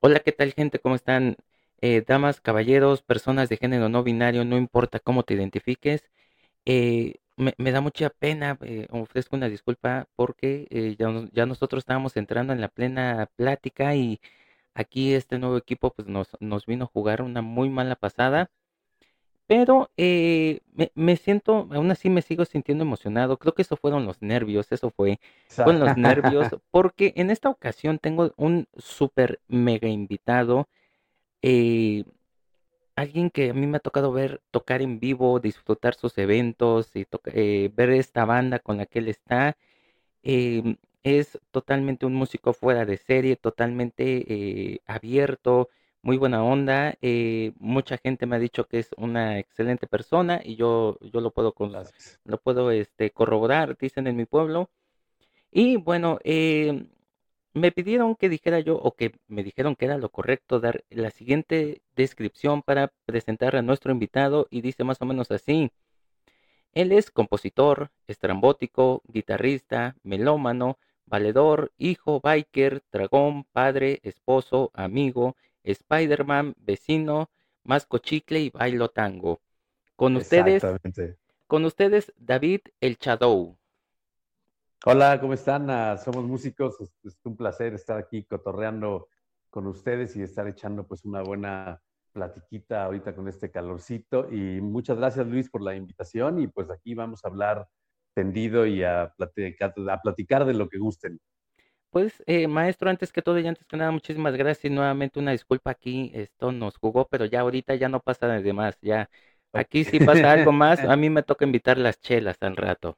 Hola, ¿qué tal gente? ¿Cómo están? Eh, damas, caballeros, personas de género no binario, no importa cómo te identifiques. eh, me, da mucha pena, eh, ofrezco una disculpa porque eh, ya, ya nosotros estábamos entrando en la plena plática y aquí este nuevo equipo pues nos vino a jugar una muy mala pasada, pero eh, me, me siento, aún así me sigo sintiendo emocionado. Creo que eso fueron los nervios, eso fue, fueron los nervios, porque en esta ocasión tengo un súper mega invitado eh, alguien que a mí me ha tocado ver tocar en vivo, disfrutar sus eventos y eh, ver esta banda con la que él está. em, es totalmente un músico fuera de serie, totalmente eh, abierto, muy buena onda. eh, mucha gente me ha dicho que es una excelente persona y yo, yo lo puedo, Gracias. lo puedo este, corroborar, dicen en mi pueblo. Y bueno, em, me pidieron que dijera yo, o que me dijeron que era lo correcto, dar la siguiente descripción para presentar a nuestro invitado y dice más o menos así. Él es compositor, estrambótico, guitarrista, melómano, valedor, hijo, biker, dragón, padre, esposo, amigo, Spider-Man, vecino, masco chicle y bailo tango. Con ustedes, con ustedes, David El Shadow. Hola, ¿cómo están? Ah, somos músicos. Es, es un placer estar aquí cotorreando con ustedes y estar echando pues una buena platiquita ahorita con este calorcito. Y muchas gracias Luis por la invitación y pues aquí vamos a hablar tendido y a platicar, a platicar de lo que gusten. Pues, eh, maestro, antes que todo y antes que nada, muchísimas gracias y nuevamente una disculpa aquí, esto nos jugó, pero ya ahorita ya no pasa de más, ya aquí si pasa algo más, a mí me toca invitar las chelas al rato.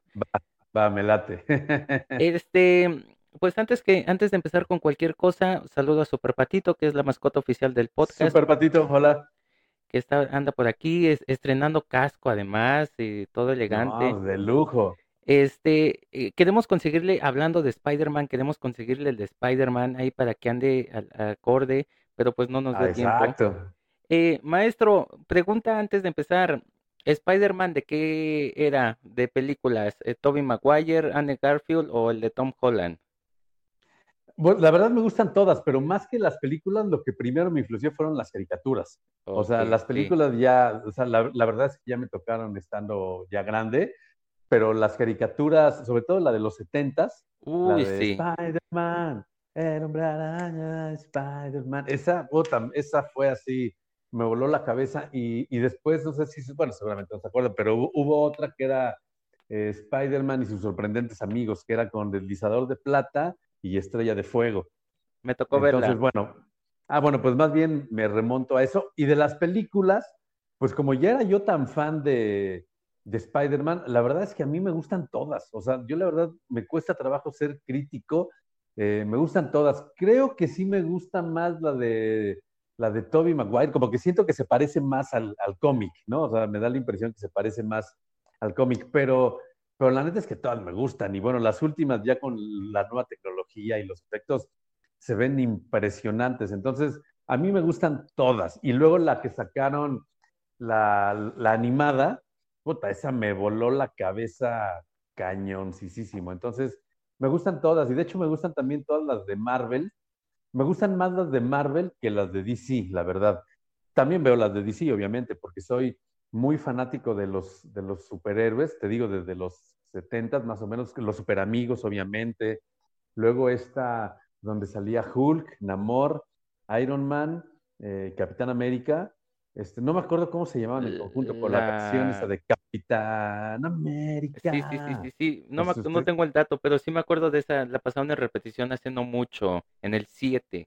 Va, me late. Este, pues antes que, antes de empezar con cualquier cosa, saludo a Super Patito, que es la mascota oficial del podcast, Super Patito, hola. que está, anda por aquí, es- estrenando casco además, y todo elegante. No, de lujo. Este, eh, queremos conseguirle, hablando de Spider-Man, queremos conseguirle el de Spider-Man ahí para que ande al acorde, pero pues no nos Ah, dio tiempo. exacto. Eh, maestro, pregunta antes de empezar, ¿Spider-Man de qué era de películas? Eh, ¿Tobey Maguire, Andrew Garfield o el de Tom Holland? Bueno, la verdad me gustan todas, pero más que las películas, lo que primero me influenció fueron las caricaturas. O sea, las sí. películas ya, o sea, la, la verdad es que ya me tocaron estando ya grande, pero las caricaturas, sobre todo la de los setentas, la Uy, de sí. Spider-Man, el hombre araña, Spider-Man, esa, puta, esa fue así, me voló la cabeza y, y después, no sé si, bueno, seguramente no se acuerdan, pero hubo, hubo otra que era eh, Spider-Man y sus sorprendentes amigos, que era con deslizador de plata y estrella de fuego. Me tocó Entonces, verla. bueno, ah, bueno, pues más bien me remonto a eso. Y de las películas, pues como ya era yo tan fan de, de Spider-Man, la verdad es que a mí me gustan todas. O sea, yo la verdad me cuesta trabajo ser crítico. eh, me gustan todas. Creo que sí me gusta más la de la de Tobey Maguire, como que siento que se parece más al, al cómic, ¿no? O sea, me da la impresión que se parece más al cómic, pero, pero la neta es que todas me gustan. Y bueno, las últimas ya con la nueva tecnología y los efectos se ven impresionantes. Entonces, a mí me gustan todas. Y luego la que sacaron, la, la animada, puta, esa me voló la cabeza cañoncísimo. Entonces, me gustan todas. Y de hecho, me gustan también todas las de Marvel. Me gustan más las de Marvel que las de DC, la verdad. También veo las de DC, obviamente, porque soy muy fanático de los, de los superhéroes, te digo, desde los 70 más o menos, los superamigos, obviamente. Luego esta donde salía Hulk, Namor, Iron Man, eh, Capitán América. Este, no me acuerdo cómo se llamaban en conjunto, por la canción esa La... de Capitán Sí, sí, sí, América. sí, sí. No, me no tengo el dato, pero sí me acuerdo de esa, la pasaron en repetición hace no mucho, en el 7.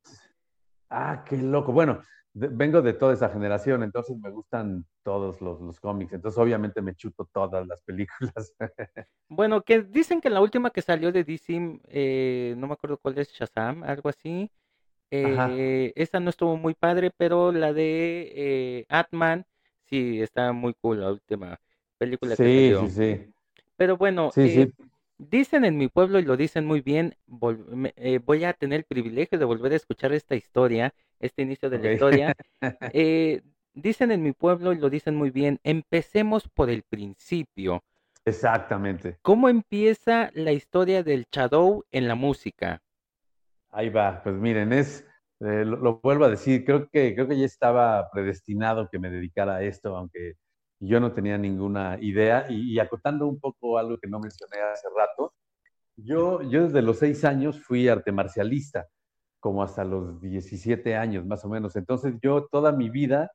Ah, qué loco. Bueno, de- vengo de toda esa generación, entonces me gustan todos los, los cómics. Entonces, obviamente, me chuto todas las películas. Bueno, que dicen que la última que salió de DC, eh, no me acuerdo cuál es, Shazam, algo así. Eh, esa no estuvo muy padre, pero la de eh, Ant-Man sí está muy cool, la última película que Sí, sí, salió. sí. Pero bueno, Sí, eh, sí. dicen en mi pueblo y lo dicen muy bien, eh, voy a tener el privilegio de volver a escuchar esta historia, este inicio de la historia. dicen en mi pueblo y lo dicen muy bien, empecemos por el principio. Exactamente. ¿Cómo empieza la historia del Shadow en la música? Ahí va. Pues miren, es, eh, lo, vuelvo a decir, creo que, creo que ya estaba predestinado que me dedicara a esto, aunque yo no tenía ninguna idea. Y, acotando un poco algo que no mencioné hace rato, yo, yo desde los seis años fui arte marcialista, como hasta los 17 años más o menos. Entonces yo toda mi vida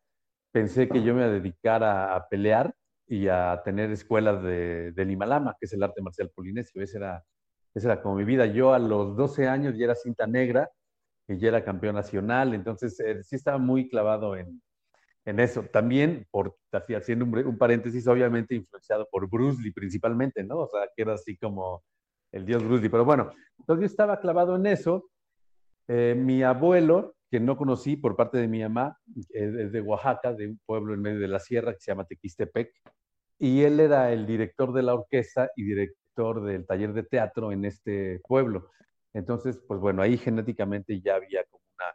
pensé que yo me iba a pelear y a tener escuelas de, del Himalama, que es el arte marcial polinesio. Esa era, esa era como mi vida. Yo a los 12 años ya era cinta negra que ya era campeón nacional, entonces eh, sí estaba muy clavado en, en eso. También, por, haciendo un, paréntesis, obviamente influenciado por Bruce Lee principalmente, ¿no? O sea, que era así como el dios Bruce Lee. Pero bueno, entonces yo estaba clavado en eso. Eh, mi abuelo, que no conocí por parte de mi mamá, es de Oaxaca, de un pueblo en medio de la sierra que se llama Tequistepec, y él era el director de la orquesta y del taller de teatro en este pueblo. Entonces, pues bueno, ahí genéticamente ya había como una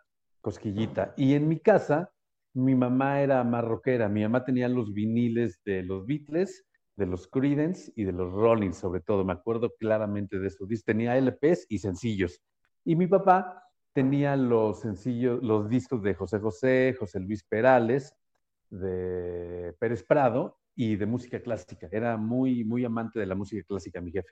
cosquillita. Y en mi casa, mi mamá era marroquera. Mi mamá tenía los viniles de los Beatles, de los Creedence y de los Rollins, sobre todo. Me acuerdo claramente de eso. Tenía LPs y sencillos. Y mi papá tenía los sencillos, los discos de José José, José Luis Perales, de Pérez Prado y de música clásica. Era muy, muy amante de la música clásica, mi jefe.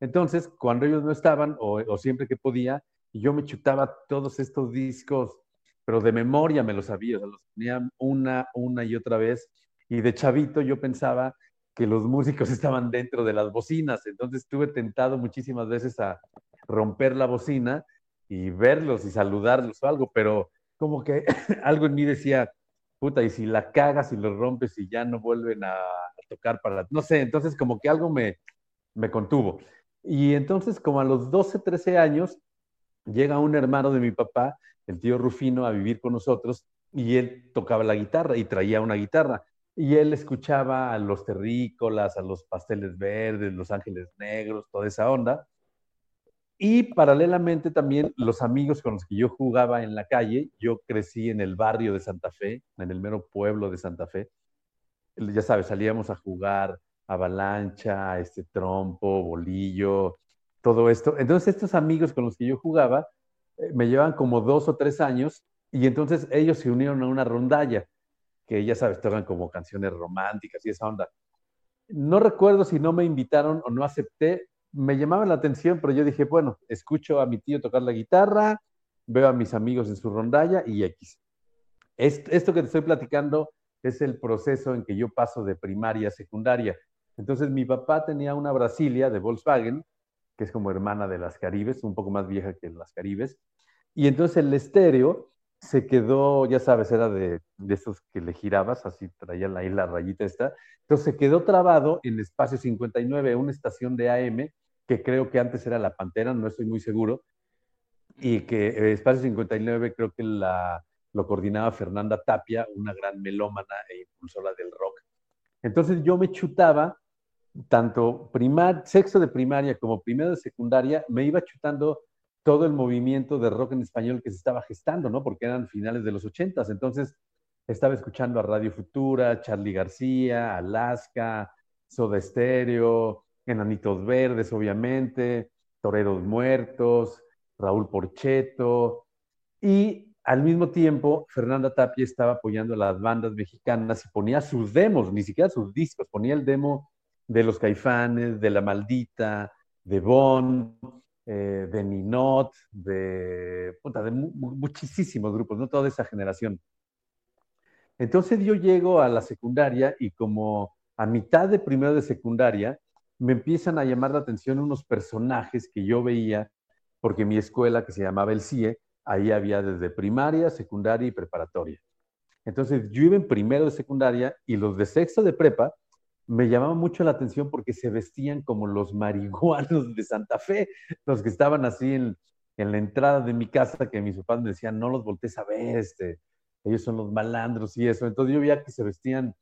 Entonces, cuando ellos no estaban, o, siempre que podía, yo me chutaba todos estos discos, pero de memoria me los sabía, los tenía una, una y otra vez. Y de chavito yo pensaba que los músicos estaban dentro de las bocinas, entonces estuve tentado muchísimas veces a romper la bocina y verlos y saludarlos o algo, pero como que algo en mí decía, puta, y si la cagas y lo rompes y ya no vuelven a, tocar para, no sé, entonces como que algo me, me contuvo. Y entonces, como a los 12, 13 años, llega un hermano de mi papá, el tío Rufino, a vivir con nosotros y él tocaba la guitarra y traía una guitarra. Y él escuchaba a los terrícolas, a los pasteles verdes, los ángeles negros, toda esa onda. Y paralelamente también los amigos con los que yo jugaba en la calle, yo crecí en el barrio de Santa Fe, en el mero pueblo de Santa Fe. Ya sabes, salíamos a jugar avalancha, este trompo, bolillo, todo esto. Entonces estos amigos con los que yo jugaba eh, me llevan como dos o tres años y entonces ellos se unieron a una rondalla, que ya sabes, tocan como canciones románticas y esa onda. No recuerdo si no me invitaron o no acepté, me llamaba la atención, pero yo dije, bueno, escucho a mi tío tocar la guitarra, veo a mis amigos en su rondalla y X. Esto que te estoy platicando es el proceso en que yo paso de primaria a secundaria. Entonces mi papá tenía una Brasilia de Volkswagen, que es como hermana de las Caribes, un poco más vieja que las Caribes. Y entonces el estéreo se quedó, ya sabes, era de, esos que le girabas, así traía ahí la rayita esta. Entonces se quedó trabado en Espacio 59, una estación de AM, que creo que antes era La Pantera, no estoy muy seguro, y que Espacio 59 creo que la, lo coordinaba Fernanda Tapia, una gran melómana e impulsora del rock. Entonces yo me chutaba tanto primar, sexto de primaria como primero de secundaria, me iba chutando todo el movimiento de rock en español que se estaba gestando, ¿no? Porque eran finales de los ochentas. Entonces, estaba escuchando a Radio Futura, Charlie García, Alaska, Soda Stereo, Enanitos Verdes, obviamente, Toreros Muertos, Raúl Porcheto. Y al mismo tiempo, Fernanda Tapia estaba apoyando a las bandas mexicanas y ponía sus demos, ni siquiera sus discos, ponía el demo de los Caifanes, de La Maldita, de Bon, eh, de Ninot, de, de muchísimos grupos, ¿no? Toda esa generación. Entonces yo llego a la secundaria y como a mitad de primero de secundaria, me empiezan a llamar la atención unos personajes que yo veía, porque mi escuela, que se llamaba el CIE, ahí había desde primaria, secundaria y preparatoria. Entonces yo iba en primero de secundaria y los de sexto de prepa me llamaba mucho la atención porque se vestían como los marihuanos de Santa Fe, los que estaban así en, la entrada de mi casa, que mis papás me decían, no los voltees a ver, este, ellos son los malandros y eso. Entonces yo veía que se vestían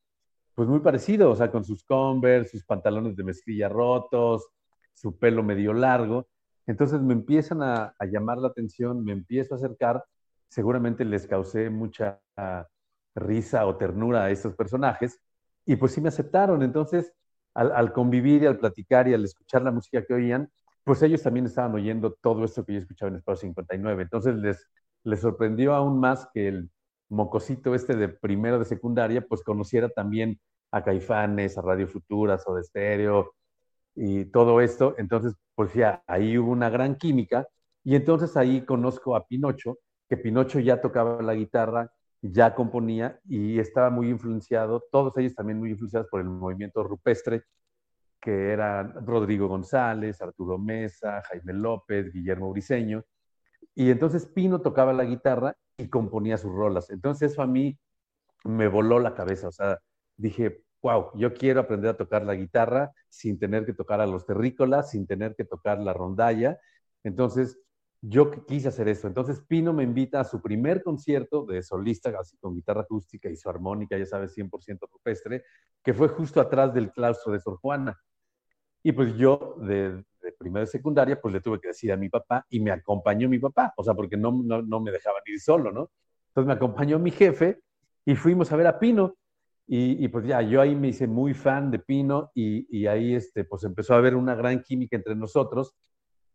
pues muy parecido, o sea, con sus Converse, sus pantalones de mezclilla rotos, su pelo medio largo. Entonces me empiezan a, a llamar la atención, me empiezo a acercar, seguramente les causé mucha risa o ternura a estos personajes y pues sí me aceptaron. Entonces, al, convivir y al platicar y al escuchar la música que oían, pues ellos también estaban oyendo todo esto que yo escuchaba en Espacio 59. Entonces les, le sorprendió aún más que el mocosito este de primero de secundaria, pues conociera también a Caifanes, a Radio Futuras o de Estéreo y todo esto. Entonces, pues ya ahí hubo una gran química y entonces ahí conozco a Pinocho, que Pinocho ya tocaba la guitarra, ya componía y estaba muy influenciado, todos ellos también muy influenciados por el movimiento rupestre, que eran Rodrigo González, Arturo Mesa, Jaime López, Guillermo Briseño. Y entonces Pino tocaba la guitarra y componía sus rolas. Entonces eso a mí me voló la cabeza. O sea, dije, wow, yo quiero aprender a tocar la guitarra sin tener que tocar a los terrícolas, sin tener que tocar la rondalla. Entonces yo quise hacer eso. Entonces Pino me invita a su primer concierto de solista, así con guitarra acústica y su armónica, ya sabes, 100% rupestre, que fue justo atrás del claustro de Sor Juana. Y pues yo de, de primera y secundaria, pues le tuve que decir a mi papá y me acompañó mi papá, o sea, porque no, no, no me dejaban ir solo, ¿no? Entonces me acompañó mi jefe y fuimos a ver a Pino. Y, y, pues ya, yo ahí me hice muy fan de Pino y, y, ahí este, pues empezó a haber una gran química entre nosotros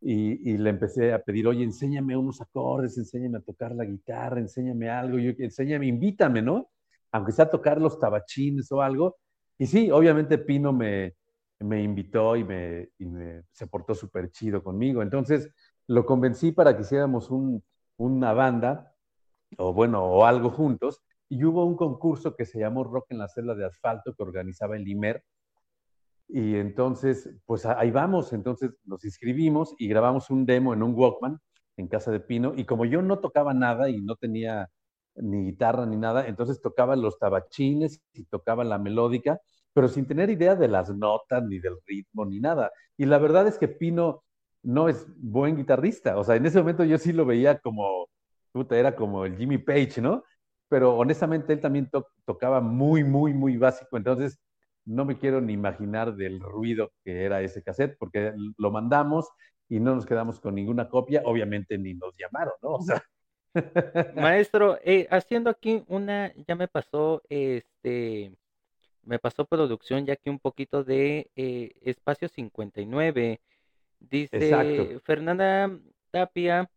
y, le empecé a pedir, oye, enséñame unos acordes, enséñame a tocar la guitarra, enséñame algo, yo, enséñame, invítame, ¿no? Aunque sea a tocar los tabachines o algo. Y sí, obviamente Pino me, me invitó y, me, se portó súper chido conmigo. Entonces lo convencí para que hiciéramos un, una banda, o bueno, o algo juntos. Y hubo un concurso que se llamó Rock en la celda de asfalto que organizaba el Limer. Y entonces, pues ahí vamos. Entonces nos inscribimos y grabamos un demo en un Walkman en casa de Pino. Y como yo no tocaba nada y no tenía ni guitarra ni nada, entonces tocaba los tabachines y tocaba la melódica pero sin tener idea de las notas, ni del ritmo, ni nada. Y la verdad es que Pino no es buen guitarrista. O sea, en ese momento yo sí lo veía como, puta, era como el Jimmy Page, ¿no? Pero honestamente él también to tocaba muy, muy, muy básico. Entonces, no me quiero ni imaginar del ruido que era ese cassette, porque lo mandamos y no nos quedamos con ninguna copia. Obviamente ni nos llamaron, ¿no? O sea. Maestro, eh, haciendo aquí una, ya me pasó, este, me pasó producción ya que un poquito de eh, Espacio 59. Dice Fernanda Tapia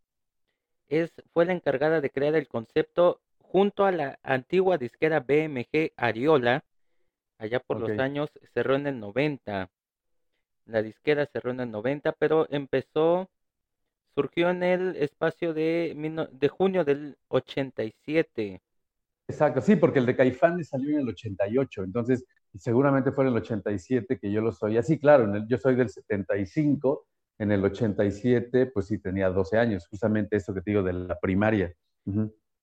es, fue la encargada de crear el concepto junto a la antigua disquera BMG Ariola, allá por los años, cerró en el 90. La disquera cerró en el 90, pero empezó, surgió en el espacio de, de junio del 87. Exacto, sí, porque el de Caifanes salió en el 88, entonces seguramente fue en el 87 que yo lo soy. Así, claro, yo soy del 75, en el 87 pues sí tenía 12 años, justamente eso que te digo de la primaria.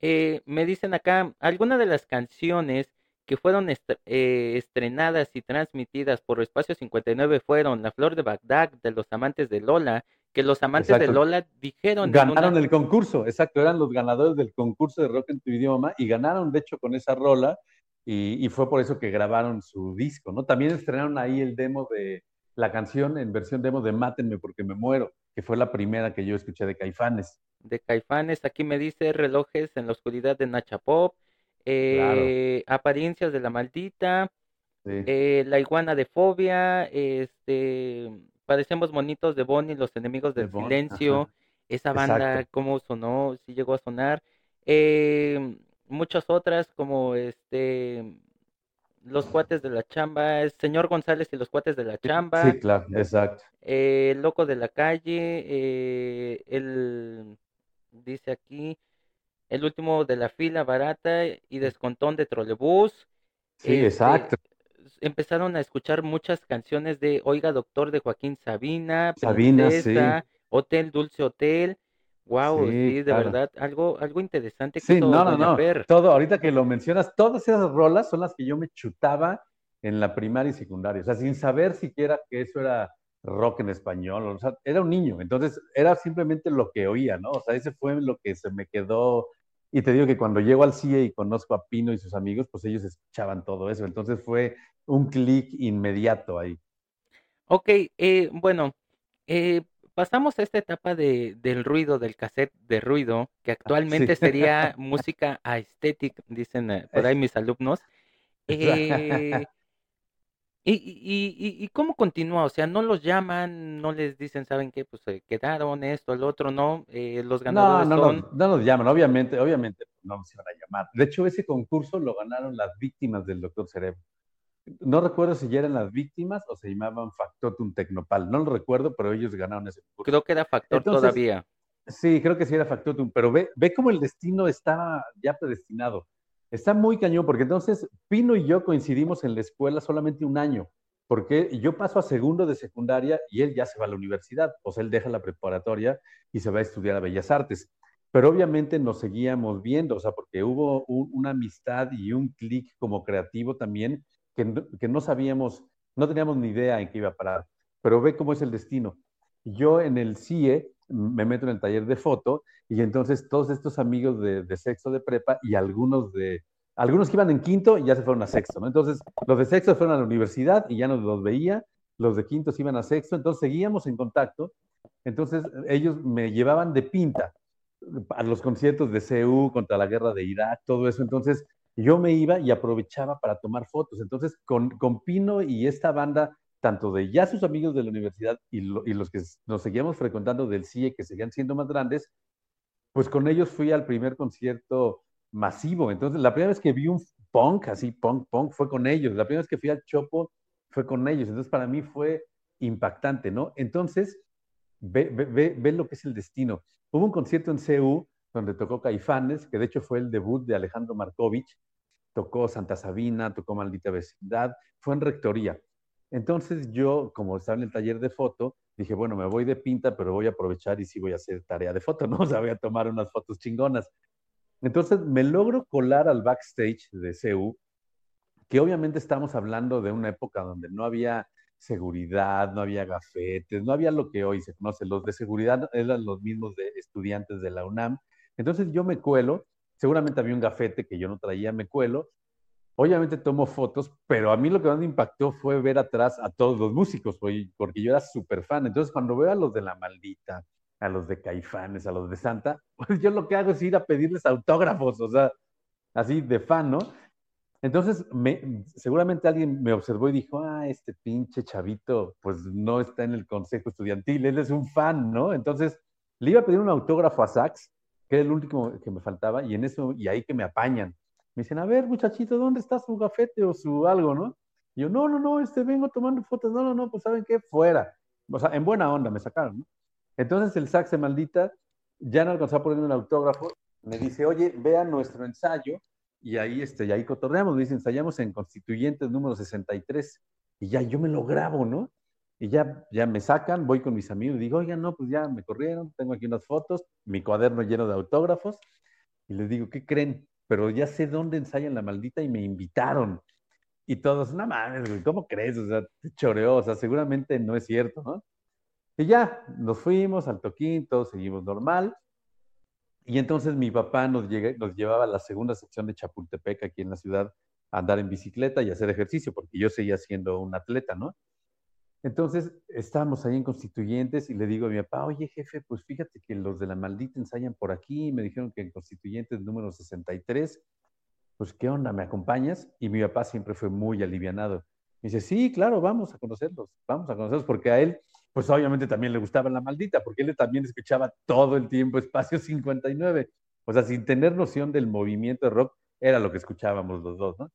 eh, me dicen acá, algunas de las canciones que fueron eh, estrenadas y transmitidas por Espacio 59 fueron La Flor de Bagdad, de los amantes de Lola, que los amantes de Lola dijeron. Ganaron el concurso, exacto, eran los ganadores del concurso de rock en tu idioma y ganaron, de hecho, con esa rola y, y, fue por eso que grabaron su disco, ¿no? También estrenaron ahí el demo de la canción en versión demo de Mátenme porque me muero, que fue la primera que yo escuché de Caifanes. De Caifanes, aquí me dice relojes en la oscuridad de Nacha Pop, eh, apariencias de la maldita, eh, la iguana de fobia, este parecemos monitos de Bonnie, los enemigos del silencio, esa banda, cómo sonó, si llegó a sonar. Eh, muchas otras como este los cuates de la chamba, el señor González y los cuates de la chamba. Sí, claro, exacto. Eh, loco de la calle, eh, el dice aquí, el último de la fila barata y descontón de trolebús. Sí, este, exacto empezaron a escuchar muchas canciones de Oiga Doctor de Joaquín Sabina, Sabina, sí. Hotel Dulce Hotel. Wow, sí, de verdad, algo, algo interesante que sí, no, no, no. Todo, ahorita que lo mencionas, todas esas rolas son las que yo me chutaba en la primaria y secundaria, o sea, sin saber siquiera que eso era rock en español, o sea, era un niño, entonces era simplemente lo que oía, ¿no? O sea, ese fue lo que se me quedó y te digo que cuando llego al CIE y conozco a Pino y sus amigos, pues ellos escuchaban todo eso. Entonces fue un clic inmediato ahí. Ok, eh, bueno, eh, pasamos a esta etapa de, del ruido, del cassette de ruido, que actualmente sería música aesthetic, dicen eh, por ahí mis alumnos. ¿Y, y, y, cómo continúa? O sea, no los llaman, no les dicen, ¿saben qué? Pues se quedaron esto, el otro, ¿no? Eh, los ganadores no, no, son... No, no nos llaman, obviamente, obviamente no nos iban a llamar. De hecho, ese concurso lo ganaron las víctimas del Doctor Cerebro. No recuerdo si ya eran las víctimas o se llamaban Factotum Tecnopal. No lo recuerdo, pero ellos ganaron ese concurso. Creo que era Factor todavía. Sí, creo que sí era Factotum, pero ve, ve cómo el destino está ya predestinado. Está muy cañón, porque entonces Pino y yo coincidimos en la escuela solamente un año, porque yo paso a segundo de secundaria y él ya se va a la universidad, o sea, él deja la preparatoria y se va a estudiar a Bellas Artes. Pero obviamente nos seguíamos viendo, o sea, porque hubo una amistad y un clic como creativo también que, que no sabíamos, no teníamos ni idea en qué iba a parar. Pero ve cómo es el destino. Yo en el CIE me meto en el taller de foto y entonces todos estos amigos de, sexto de prepa y algunos de, algunos que iban en quinto ya se fueron a sexto. Entonces los de sexto fueron a la universidad y ya no los veía, los de quinto iban a sexto, entonces seguíamos en contacto, entonces ellos me llevaban de pinta a los conciertos de CEU contra la guerra de Irak, todo eso, entonces yo me iba y aprovechaba para tomar fotos, entonces con, con Pino y esta banda tanto de ya sus amigos de la universidad y, los que nos seguíamos frecuentando del CIE, que seguían siendo más grandes, pues con ellos fui al primer concierto masivo. Entonces, la primera vez que vi un punk, así, punk, punk, fue con ellos. La primera vez que fui al Chopo fue con ellos. Entonces, para mí fue impactante, ¿no? Entonces, ve, ve, ve, lo que es el destino. Hubo un concierto en CEU donde tocó Caifanes, que de hecho fue el debut de Alejandro Markovich, tocó Santa Sabina, tocó Maldita Vecindad, fue en Rectoría. Entonces yo, como estaba en el taller de foto, dije, bueno, me voy de pinta, pero voy a aprovechar y sí voy a hacer tarea de foto, ¿no? O sea, voy a tomar unas fotos chingonas. Entonces me logro colar al backstage de CEU, que obviamente estamos hablando de una época donde no había seguridad, no había gafetes, no había lo que hoy se conoce. Los de seguridad eran los mismos de estudiantes de la UNAM. Entonces yo me cuelo, seguramente había un gafete que yo no traía, me cuelo, Obviamente tomo fotos, pero a mí lo que más me impactó fue ver atrás a todos los músicos, porque yo era súper fan. Entonces, cuando veo a los de La Maldita, a los de Caifanes, a los de Santa, pues yo lo que hago es ir a pedirles autógrafos, o sea, así de fan, ¿no? Entonces, me, seguramente alguien me observó y dijo, ah, este pinche chavito, pues no está en el consejo estudiantil, él es un fan, ¿no? Entonces, le iba a pedir un autógrafo a Sax, que era el último que me faltaba, y en eso, y ahí que me apañan. Me dicen, a ver, muchachito, ¿dónde está su gafete o su algo, no? Y yo, no, no, no, este vengo tomando fotos, no, no, no, pues ¿saben qué? Fuera. O sea, en buena onda me sacaron, ¿no? Entonces el saxe maldita ya no alcanzó a ponerme un autógrafo, me dice, oye, vean nuestro ensayo, y ahí, este, y ahí cotorreamos, me dice, ensayamos en Constituyentes número 63, y ya yo me lo grabo, ¿no? Y ya, ya me sacan, voy con mis amigos, y digo, oigan, no, pues ya me corrieron, tengo aquí unas fotos, mi cuaderno lleno de autógrafos, y les digo, ¿qué creen? Pero ya sé dónde ensayan la maldita y me invitaron. Y todos, no mames, güey, ¿cómo crees? O sea, te choreó, o sea, seguramente no es cierto, ¿no? Y ya, nos fuimos al toquín, todos seguimos normal. Y entonces mi papá nos, nos llevaba a la segunda sección de Chapultepec, aquí en la ciudad, a andar en bicicleta y hacer ejercicio, porque yo seguía siendo un atleta, ¿no? Entonces estábamos ahí en Constituyentes y le digo a mi papá, oye jefe, pues fíjate que los de la maldita ensayan por aquí, me dijeron que en Constituyentes número 63, pues qué onda, ¿me acompañas? Y mi papá siempre fue muy alivianado. Me dice, sí, claro, vamos a conocerlos, vamos a conocerlos, porque a él, pues obviamente también le gustaba la maldita, porque él también escuchaba todo el tiempo Espacio 59. O sea, sin tener noción del movimiento de rock, era lo que escuchábamos los dos, ¿no?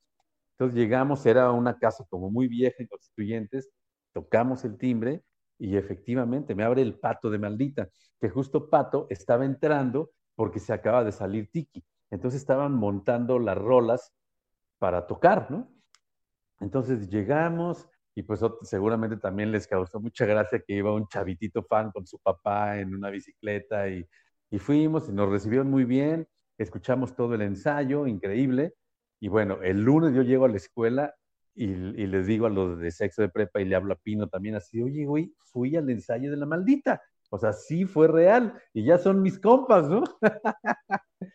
Entonces llegamos, era una casa como muy vieja en Constituyentes, tocamos el timbre y efectivamente me abre el pato de maldita, que justo pato estaba entrando porque se acaba de salir Tiki. Entonces estaban montando las rolas para tocar, ¿no? Entonces llegamos y pues seguramente también les causó mucha gracia que iba un chavitito fan con su papá en una bicicleta y, y fuimos y nos recibieron muy bien, escuchamos todo el ensayo, increíble. Y bueno, el lunes yo llego a la escuela y, les digo a los de sexo de prepa y le hablo a Pino también así, oye, güey, fui al ensayo de la maldita. O sea, sí fue real y ya son mis compas, ¿no?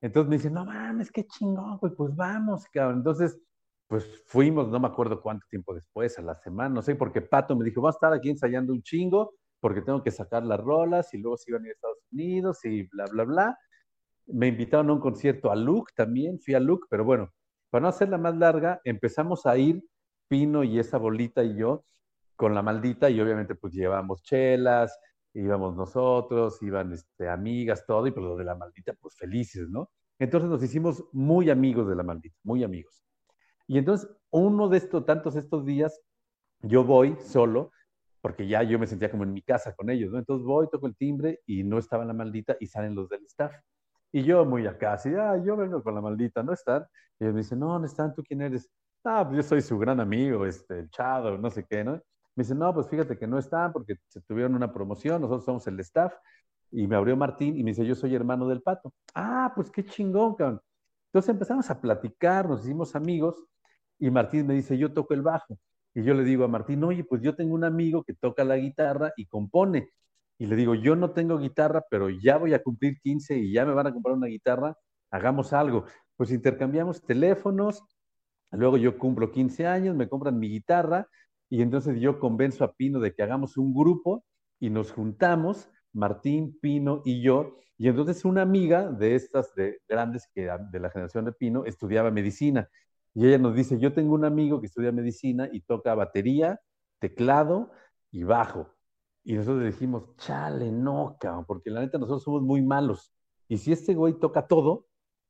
Entonces me dicen, no mames, qué chingón, güey, pues vamos, cabrón. Entonces, pues fuimos, no me acuerdo cuánto tiempo después, a la semana, no sé, porque Pato me dijo, vamos a estar aquí ensayando un chingo, porque tengo que sacar las rolas y luego se iban a ir a Estados Unidos y bla, bla, bla. Me invitaron a un concierto a Luke también, fui a Luke, pero bueno, para no hacerla más larga, empezamos a ir Pino y esa bolita y yo con la maldita y obviamente pues llevamos chelas, íbamos nosotros, iban este, amigas, todo, y pues lo de la maldita pues felices, ¿no? Entonces nos hicimos muy amigos de la maldita, muy amigos. Y entonces uno de estos, tantos estos días, yo voy solo, porque ya yo me sentía como en mi casa con ellos, ¿no? Entonces voy, toco el timbre y no estaba la maldita y salen los del staff. Y yo muy acá, así, ah, yo vengo con la maldita, ¿no están? Y ellos me dicen, no, no están, ¿tú quién eres? Ah, pues yo soy su gran amigo, este, el Chado, no sé qué, ¿no? Me dice, no, pues fíjate que no están porque se tuvieron una promoción, nosotros somos el staff. Y me abrió Martín y me dice, yo soy hermano del pato. Ah, pues qué chingón, cabrón. Entonces empezamos a platicar, nos hicimos amigos y Martín me dice, yo toco el bajo. Y yo le digo a Martín, oye, pues yo tengo un amigo que toca la guitarra y compone. Y le digo, yo no tengo guitarra, pero ya voy a cumplir 15 y ya me van a comprar una guitarra, hagamos algo. Pues intercambiamos teléfonos, luego yo cumplo 15 años, me compran mi guitarra y entonces yo convenzo a Pino de que hagamos un grupo y nos juntamos, Martín, Pino y yo. Y entonces una amiga de estas de grandes que de la generación de Pino estudiaba medicina. Y ella nos dice, yo tengo un amigo que estudia medicina y toca batería, teclado y bajo. Y nosotros dijimos, chale, no, cabrón, porque la neta nosotros somos muy malos. Y si este güey toca todo,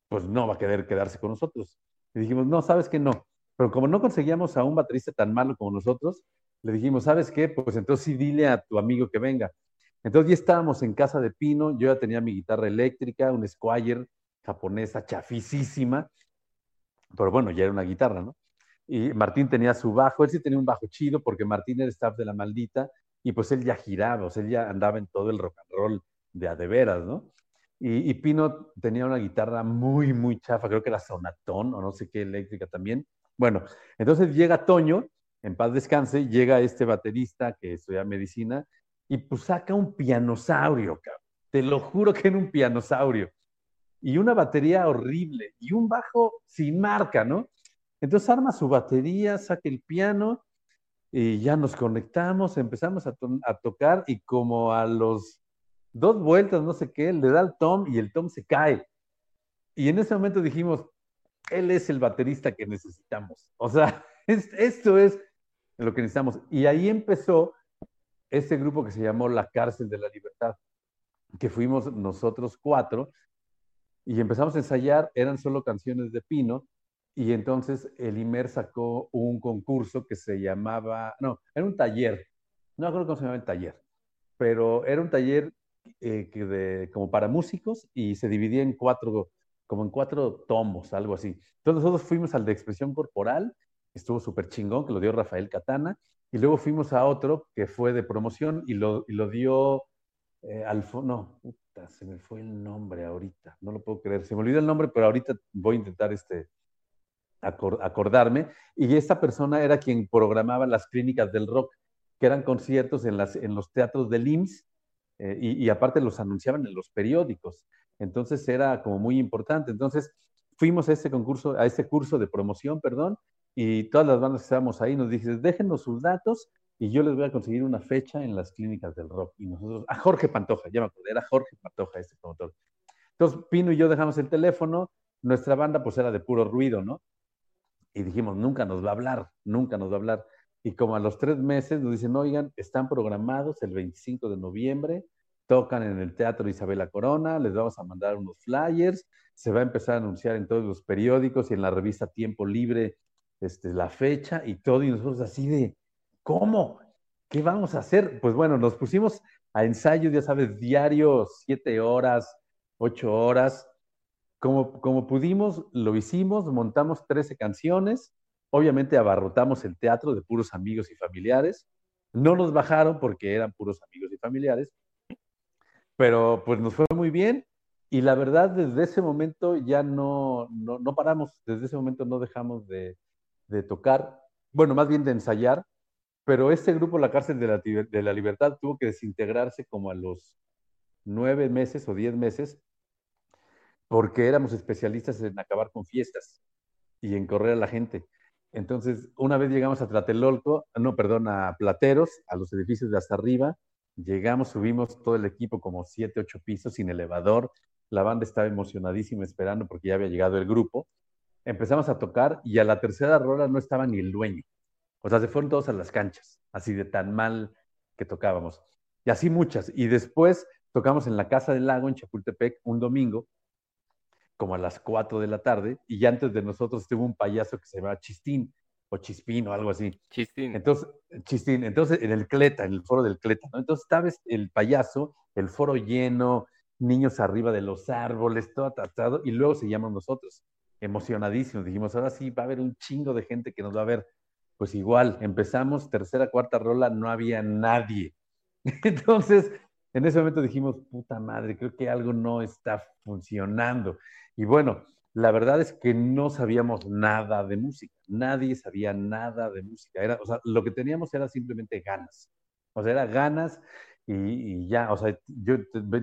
pues no va a querer quedarse con nosotros. Y dijimos, no, sabes que no. Pero como no conseguíamos a un baterista tan malo como nosotros, le dijimos, ¿sabes qué? Pues entonces sí dile a tu amigo que venga. Entonces ya estábamos en casa de Pino, yo ya tenía mi guitarra eléctrica, un Squire japonesa chafisísima, pero bueno, ya era una guitarra, ¿no? Y Martín tenía su bajo, él sí tenía un bajo chido porque Martín era staff de la maldita y pues él ya giraba, o sea, él ya andaba en todo el rock and roll de a de veras, ¿no? Y, Pino tenía una guitarra muy, muy chafa, creo que era Sonatón o no sé qué eléctrica también, bueno, entonces llega Toño, en paz descanse, llega este baterista que estudia medicina y pues saca un pianosaurio, cabrón. Te lo juro que era un pianosaurio. Y una batería horrible y un bajo sin marca, ¿no? Entonces arma su batería, saca el piano y ya nos conectamos, empezamos a, tocar y como a los dos vueltas, no sé qué, le da el tom y el tom se cae. Y en ese momento dijimos, él es el baterista que necesitamos. O sea, esto es lo que necesitamos. Y ahí empezó este grupo que se llamó La Cárcel de la Libertad, que fuimos nosotros cuatro y empezamos a ensayar, eran solo canciones de Pino, y entonces el Imer sacó un concurso que se llamaba, no, era un taller, no creo cómo se llamaba el taller, pero era un taller eh, que de, como para músicos y se dividía en cuatro como en cuatro tomos, algo así. Entonces nosotros fuimos al de expresión corporal, estuvo súper chingón, que lo dio Rafael Catana, y luego fuimos a otro que fue de promoción y lo, y lo dio eh, no, puta, se me fue el nombre ahorita, no lo puedo creer, se me olvidó el nombre, pero ahorita voy a intentar este, acordarme, y esta persona era quien programaba las clínicas del rock, que eran conciertos en, las, en los teatros del IMSS, eh, y, y aparte los anunciaban en los periódicos. Entonces era como muy importante. Entonces fuimos a ese concurso, a ese curso de promoción, perdón, y todas las bandas que estábamos ahí nos dijeron, déjenos sus datos y yo les voy a conseguir una fecha en las clínicas del rock. Y nosotros, a Jorge Pantoja, ya me acordé, era Jorge Pantoja este promotor. Entonces Pino y yo dejamos el teléfono, nuestra banda pues era de puro ruido, ¿no? Y dijimos, nunca nos va a hablar, nunca nos va a hablar. Y como a los tres meses nos dicen, oigan, están programados el 25 de noviembre tocan en el Teatro Isabela Corona, les vamos a mandar unos flyers, se va a empezar a anunciar en todos los periódicos y en la revista Tiempo Libre este, la fecha y todo, y nosotros así de, ¿cómo? ¿Qué vamos a hacer? Pues bueno, nos pusimos a ensayos, ya sabes, diarios, siete horas, ocho horas. Como, pudimos, lo hicimos, montamos 13 canciones, obviamente abarrotamos el teatro de puros amigos y familiares. No nos bajaron porque eran puros amigos y familiares, pero pues nos fue muy bien y la verdad desde ese momento ya no, no, paramos, desde ese momento no dejamos de, de, tocar, bueno, más bien de ensayar, pero este grupo, La Cárcel de la, de la Libertad, tuvo que desintegrarse como a los nueve meses o diez meses, porque éramos especialistas en acabar con fiestas y en correr a la gente. Entonces, una vez llegamos a Tlatelolco, no, perdón, a Plateros, a los edificios de hasta arriba, Llegamos, subimos todo el equipo como siete, ocho pisos sin elevador. La banda estaba emocionadísima esperando porque ya había llegado el grupo. Empezamos a tocar y a la tercera rola no estaba ni el dueño. O sea, se fueron todos a las canchas, así de tan mal que tocábamos. Y así muchas. Y después tocamos en la Casa del Lago, en Chapultepec, un domingo, como a las 4 de la tarde, y ya antes de nosotros estuvo un payaso que se llamaba Chistín, o Chispín, o algo así. Chistín. Entonces, Chistín, entonces en el Cleta, en el foro del Cleta, ¿no? Entonces estaba el payaso, el foro lleno, niños arriba de los árboles, todo atrasado, y luego seguíamos nosotros, emocionadísimos. Dijimos, ahora sí va a haber un chingo de gente que nos va a ver. Pues igual, empezamos, tercera, cuarta rola, no había nadie. Entonces, en ese momento dijimos, puta madre, creo que algo no está funcionando. Y bueno, la verdad es que no sabíamos nada de música, nadie sabía nada de música. Era, o sea, lo que teníamos era simplemente ganas. O sea, era ganas y, ya, o sea, yo,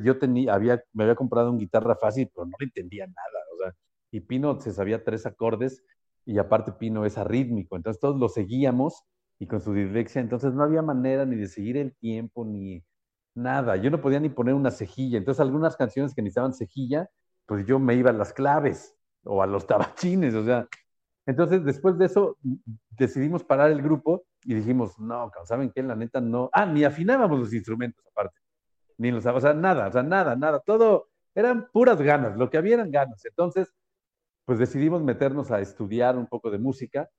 yo tenía, había, me había comprado un guitarra fácil, pero no entendía nada, o sea, y Pino se sabía tres acordes y aparte Pino es arrítmico, entonces todos lo seguíamos y con su dislexia, entonces no había manera ni de seguir el tiempo ni nada, yo no podía ni poner una cejilla, entonces algunas canciones que necesitaban cejilla, pues yo me iba a las claves o a los tabachines, o sea, entonces después de eso decidimos parar el grupo y dijimos, no, ¿saben qué? La neta no. Ah, ni afinábamos los instrumentos aparte. Ni los, o sea, nada, o sea, nada, nada. Todo eran puras ganas, lo que había eran ganas. Entonces, pues decidimos meternos a estudiar un poco de música.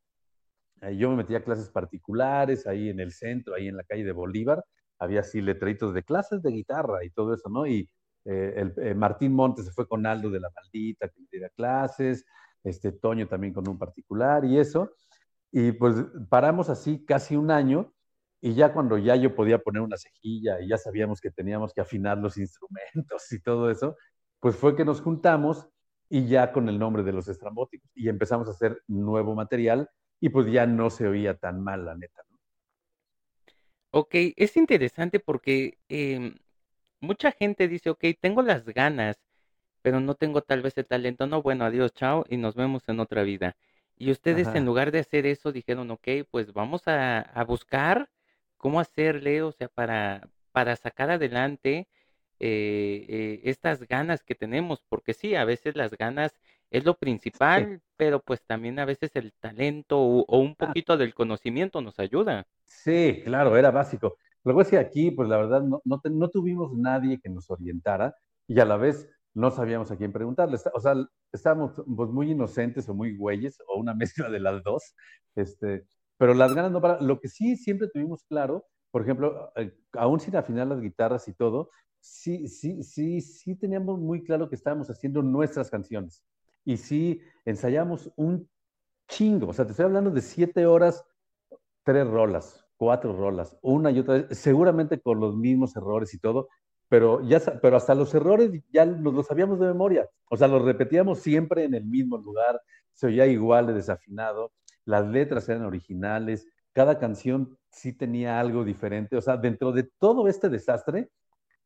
yo me metí a clases particulares ahí en el centro, ahí en la calle de Bolívar. Había así letreritos de clases de guitarra y todo eso, ¿no? Y eh, el, eh, Martín Montes se fue con Aldo de la Maldita, que le clases, este Toño también con un particular y eso. Y pues paramos así casi un año y ya cuando ya yo podía poner una cejilla y ya sabíamos que teníamos que afinar los instrumentos y todo eso, pues fue que nos juntamos y ya con el nombre de los estrambóticos y empezamos a hacer nuevo material y pues ya no se oía tan mal, la neta. Ok, es interesante porque em, mucha gente dice, ok, tengo las ganas, pero no tengo tal vez el talento. No, bueno, adiós, chao y nos vemos en otra vida. Y ustedes en lugar de hacer eso dijeron, ok, pues vamos a, buscar cómo hacerle, o sea, para, para sacar adelante eh, eh, estas ganas que tenemos, porque sí, a veces las ganas es lo principal, pero pues también a veces el talento o, un ah. poquito del conocimiento nos ayuda. Sí, claro, era básico. Luego es que aquí, pues la verdad, no, no, no tuvimos nadie que nos orientara y a la vez no sabíamos a quién preguntarle. O sea, estábamos pues, muy inocentes o muy güeyes, o una mezcla de las dos, este, pero las ganas no para. Lo que sí siempre tuvimos claro, por ejemplo, eh, aún sin afinar las guitarras y todo, sí, sí, sí, sí teníamos muy claro que estábamos haciendo nuestras canciones. Y sí ensayamos un chingo. O sea, te estoy hablando de siete horas, tres rolas, cuatro rolas, una y otra vez, seguramente con los mismos errores y todo, pero, ya, pero hasta los errores ya los, los sabíamos de memoria, o sea, los repetíamos siempre en el mismo lugar, se oía igual de desafinado, las letras eran originales, cada canción sí tenía algo diferente, o sea, dentro de todo este desastre,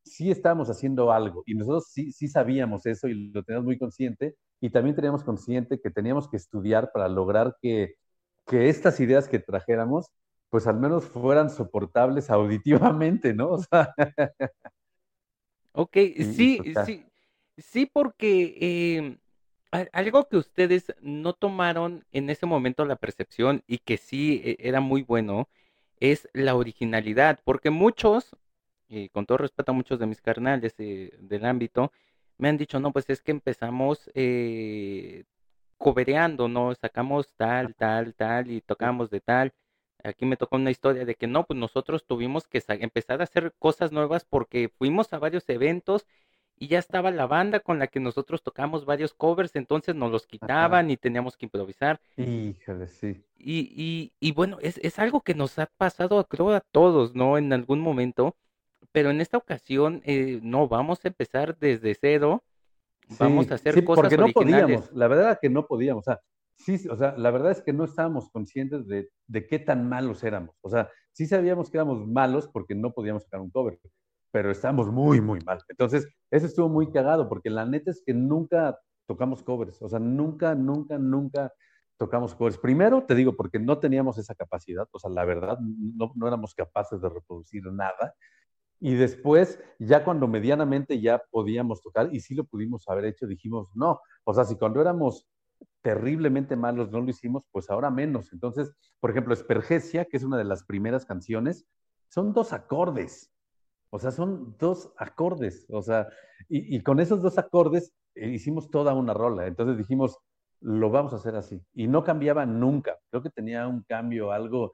sí estábamos haciendo algo y nosotros sí, sí sabíamos eso y lo teníamos muy consciente y también teníamos consciente que teníamos que estudiar para lograr que, que estas ideas que trajéramos, pues al menos fueran soportables auditivamente, ¿no? O sea, Ok, sí, sí, sí, porque em, algo que ustedes no tomaron en ese momento la percepción y que sí e, era muy bueno es la originalidad, porque muchos, y con todo respeto a muchos de mis carnales eh, del ámbito, me han dicho, no, pues es que empezamos eh, cobereando, ¿no? Sacamos tal, tal, tal y tocamos de tal aquí me tocó una historia de que no, pues nosotros tuvimos que empezar a hacer cosas nuevas porque fuimos a varios eventos y ya estaba la banda con la que nosotros tocamos varios covers, entonces nos los quitaban y teníamos que improvisar. Híjole, sí. Y, y, y bueno, es, es, algo que nos ha pasado, creo, a todos, ¿no? En algún momento, pero en esta ocasión, eh, no, vamos a empezar desde cero, vamos a hacer sí, cosas porque no podíamos, la verdad que no podíamos, o sea, sí, o sea, la verdad es que no estábamos conscientes de, de, qué tan malos éramos. O sea, sí sabíamos que éramos malos porque no podíamos sacar un cover, pero estábamos muy, muy mal. Entonces, eso estuvo muy cagado porque la neta es que nunca tocamos covers. O sea, nunca, nunca, nunca tocamos covers. Primero, te digo, porque no teníamos esa capacidad. O sea, la verdad, no, no éramos capaces de reproducir nada. Y después, ya cuando medianamente ya podíamos tocar, y sí lo pudimos haber hecho, dijimos, no, o sea, si cuando éramos terriblemente malos no lo hicimos, pues ahora menos. Entonces, por ejemplo, Espergesia, que es una de las primeras canciones, son dos acordes. O sea, son dos acordes. O sea, y, con esos dos acordes eh, hicimos toda una rola. Entonces dijimos, lo vamos a hacer así. Y no cambiaba nunca. Creo que tenía un cambio, algo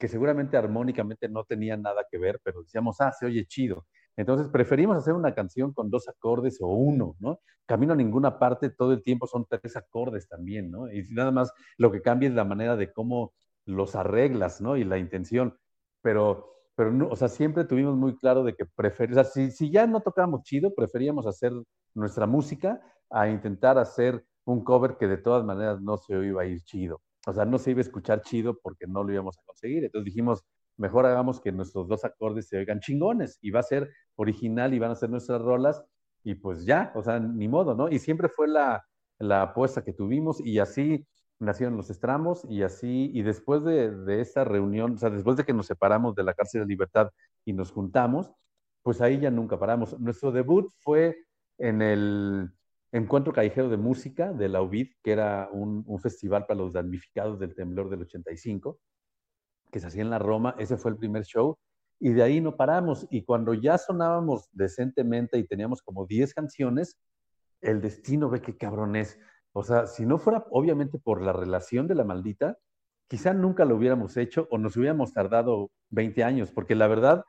que seguramente armónicamente no tenía nada que ver, pero decíamos, ah, se oye chido. Entonces preferimos hacer una canción con dos acordes o uno, ¿no? Camino a ninguna parte, todo el tiempo son tres acordes también, ¿no? Y nada más lo que cambia es la manera de cómo los arreglas, ¿no? Y la intención. Pero, pero no, o sea, siempre tuvimos muy claro de que preferimos, o sea, si, ya no tocábamos chido, preferíamos hacer nuestra música a intentar hacer un cover que de todas maneras no se iba a ir chido. O sea, no se iba a escuchar chido porque no lo íbamos a conseguir. Entonces dijimos, mejor hagamos que nuestros dos acordes se oigan chingones y va a ser original y van a ser nuestras rolas y pues ya, o sea, ni modo, ¿no? Y siempre fue la, la apuesta que tuvimos y así nacieron los estramos y así, y después de, de esta reunión, o sea, después de que nos separamos de la cárcel de libertad y nos juntamos, pues ahí ya nunca paramos. Nuestro debut fue en el Encuentro Callejero de Música de la UBID, que era un, un festival para los damnificados del temblor del 85 que se hacía en la Roma, ese fue el primer show, y de ahí no paramos. Y cuando ya sonábamos decentemente y teníamos como 10 canciones, el destino ve qué cabrón es. O sea, si no fuera obviamente por la relación de la maldita, quizá nunca lo hubiéramos hecho o nos hubiéramos tardado 20 años, porque la verdad,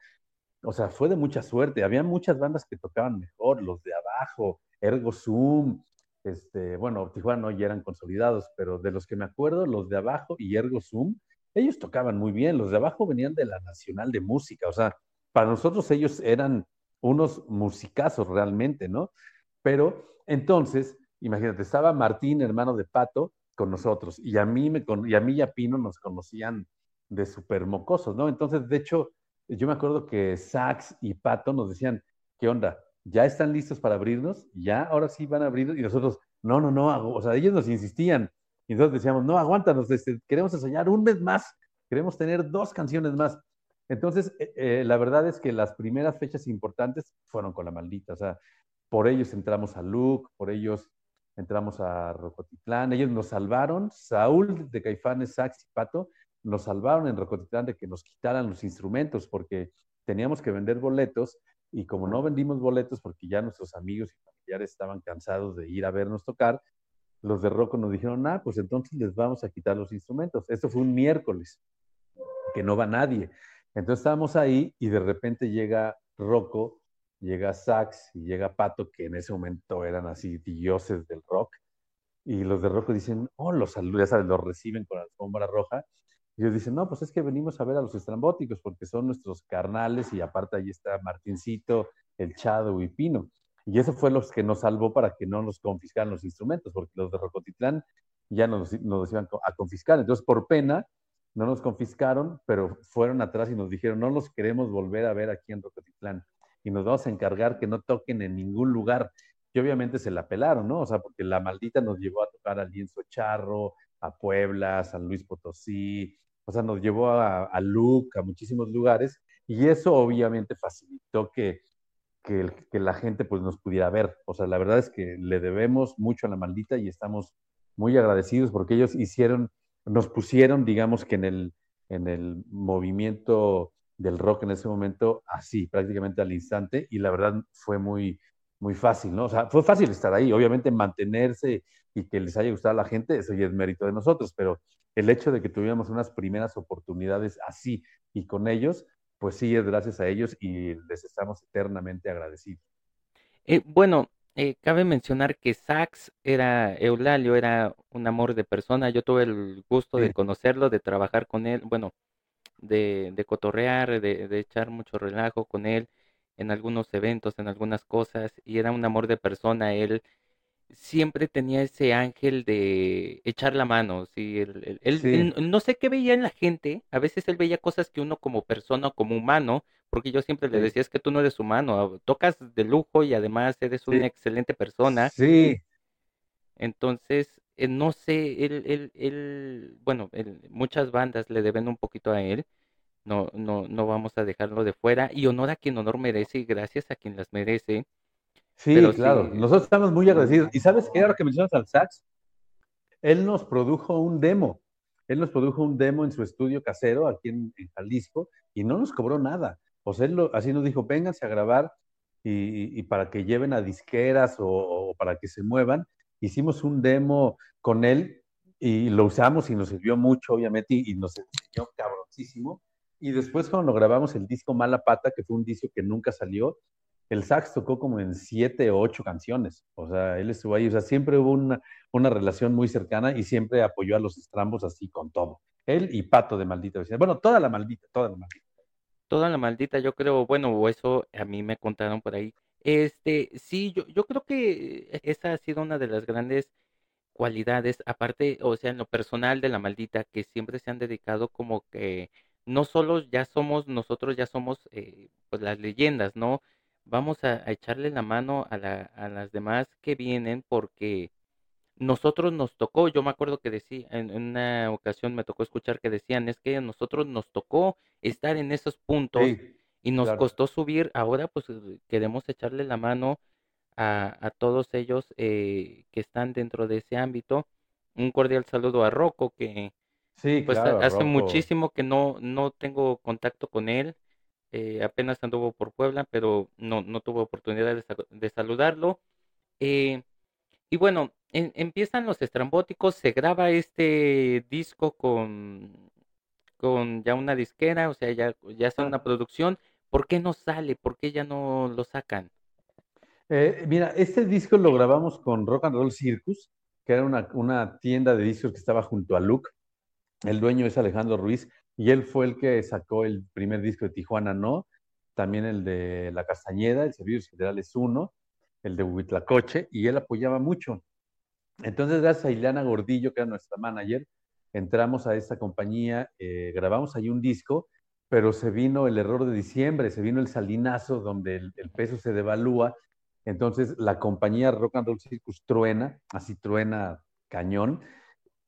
o sea, fue de mucha suerte. Había muchas bandas que tocaban mejor, los de abajo, Ergo Zoom, este, bueno, Tijuana no ya eran consolidados, pero de los que me acuerdo, los de abajo y Ergo Zoom ellos tocaban muy bien, los de abajo venían de la Nacional de Música, o sea, para nosotros ellos eran unos musicazos realmente, ¿no? Pero entonces, imagínate, estaba Martín, hermano de Pato, con nosotros, y a mí, me, y a mí y Pino nos conocían de súper mocosos, ¿no? Entonces, de hecho, yo me acuerdo que Sax y Pato nos decían, ¿qué onda? ¿Ya están listos para abrirnos? ¿Ya? Ahora sí van a abrirnos. Y nosotros, no, no, no, o sea, ellos nos insistían, y nosotros decíamos, no, aguántanos, este, queremos enseñar un mes más, queremos tener dos canciones más. Entonces, eh, eh, la verdad es que las primeras fechas importantes fueron con la maldita. O sea, por ellos entramos a Luke, por ellos entramos a Rocotitlán. Ellos nos salvaron, Saúl de Caifanes, Sax y Pato, nos salvaron en Rocotitlán de que nos quitaran los instrumentos porque teníamos que vender boletos y como no vendimos boletos porque ya nuestros amigos y familiares estaban cansados de ir a vernos tocar, los de Rocco nos dijeron, ah, pues entonces les vamos a quitar los instrumentos. Esto fue un miércoles, que no va nadie. Entonces estábamos ahí y de repente llega Rocco, llega Sax y llega Pato, que en ese momento eran así dioses del rock. Y los de Rocco dicen, oh, los saludos, ya sabes, los reciben con alfombra roja. Y ellos dicen, no, pues es que venimos a ver a los estrambóticos porque son nuestros carnales y aparte ahí está Martincito, el Chado y Pino. Y eso fue lo que nos salvó para que no nos confiscaran los instrumentos, porque los de Rocotitlán ya nos, nos iban a confiscar. Entonces, por pena, no nos confiscaron, pero fueron atrás y nos dijeron, no los queremos volver a ver aquí en Rocotitlán y nos vamos a encargar que no toquen en ningún lugar. Y obviamente se la pelaron, ¿no? O sea, porque la maldita nos llevó a tocar al Lienzo Charro, a Puebla, San Luis Potosí, o sea, nos llevó a, a Luc, a muchísimos lugares, y eso obviamente facilitó que que, que, la gente pues nos pudiera ver. O sea, la verdad es que le debemos mucho a la maldita y estamos muy agradecidos porque ellos hicieron, nos pusieron, digamos que en el, en el movimiento del rock en ese momento, así, prácticamente al instante, y la verdad fue muy, muy fácil, ¿no? O sea, fue fácil estar ahí, obviamente mantenerse y que les haya gustado a la gente, eso ya es mérito de nosotros, pero el hecho de que tuviéramos unas primeras oportunidades así y con ellos, pues sí, es gracias a ellos y les estamos eternamente agradecidos. Eh, bueno, eh, cabe mencionar que Sax era, Eulalio era un amor de persona, yo tuve el gusto de conocerlo, de trabajar con él, bueno, de, de cotorrear, de, de echar mucho relajo con él en algunos eventos, en algunas cosas, y era un amor de persona, él siempre tenía ese ángel de echar la mano, ¿sí? Él, no sé qué veía en la gente, a veces él veía cosas que uno como persona, como humano, porque yo siempre le decía, es que tú no eres humano, tocas de lujo y además eres una excelente persona. Sí. Entonces, eh, no sé, él, él, él bueno, muchas bandas le deben un poquito a él, no, no, no vamos a dejarlo de fuera, y honor a quien honor merece y gracias a quien las merece Sí, claro. Nosotros estamos muy agradecidos. ¿Y sabes qué? Ahora que mencionas al sax, él nos produjo un demo. Él nos produjo un demo en su estudio casero aquí en, Jalisco y no nos cobró nada. O sea, él así nos dijo, vénganse a grabar y, para que lleven a disqueras o, para que se muevan. Hicimos un demo con él y lo usamos y nos sirvió mucho, obviamente, y, y nos enseñó cabroncísimo. Y después cuando grabamos el disco Mala Pata, que fue un disco que nunca salió, el sax tocó como en siete o ocho canciones. O sea, él estuvo ahí. O sea, siempre hubo una, una relación muy cercana y siempre apoyó a los estrambos así con todo. Él y Pato de Maldita Vecindad. Bueno, toda la maldita, toda la maldita. Toda la maldita, yo creo, bueno, eso a mí me contaron por ahí. Este, sí, yo, yo creo que esa ha sido una de las grandes cualidades, aparte, o sea, en lo personal de la maldita, que siempre se han dedicado como que no solo ya somos, nosotros ya somos eh, pues las leyendas, ¿no? Vamos a, echarle la mano a, las demás que vienen porque nosotros nos tocó, yo me acuerdo que decía, en, una ocasión me tocó escuchar que decían, es que a nosotros nos tocó estar en esos puntos y nos costó subir, ahora pues eh, queremos echarle la mano a, todos ellos eh, que están dentro de ese ámbito. Un cordial saludo a Rocco que sí, pues hace muchísimo que no, no tengo contacto con él. Eh, apenas anduvo por Puebla, pero no, no tuvo oportunidad de, saludarlo. Eh, y bueno, empiezan los estrambóticos, se graba este disco con, con ya una disquera, o sea, ya, ya hace una producción. ¿Por qué no sale? ¿Por qué ya no lo sacan? Eh, mira, este disco lo grabamos con Rock and Roll Circus, que era una, una tienda de discos que estaba junto a Luke. El dueño es Alejandro Ruiz y él fue el que sacó el primer disco de Tijuana No, también el de La Castañeda, el Servicios Federales 1, el de Huitlacoche, y él apoyaba mucho. Entonces, gracias a Ileana Gordillo, que era nuestra manager, entramos a esta compañía, eh, grabamos ahí un disco, pero se vino el error de diciembre, se vino el salinazo donde el, peso se devalúa, entonces la compañía Rock and Roll Circus truena, así truena cañón,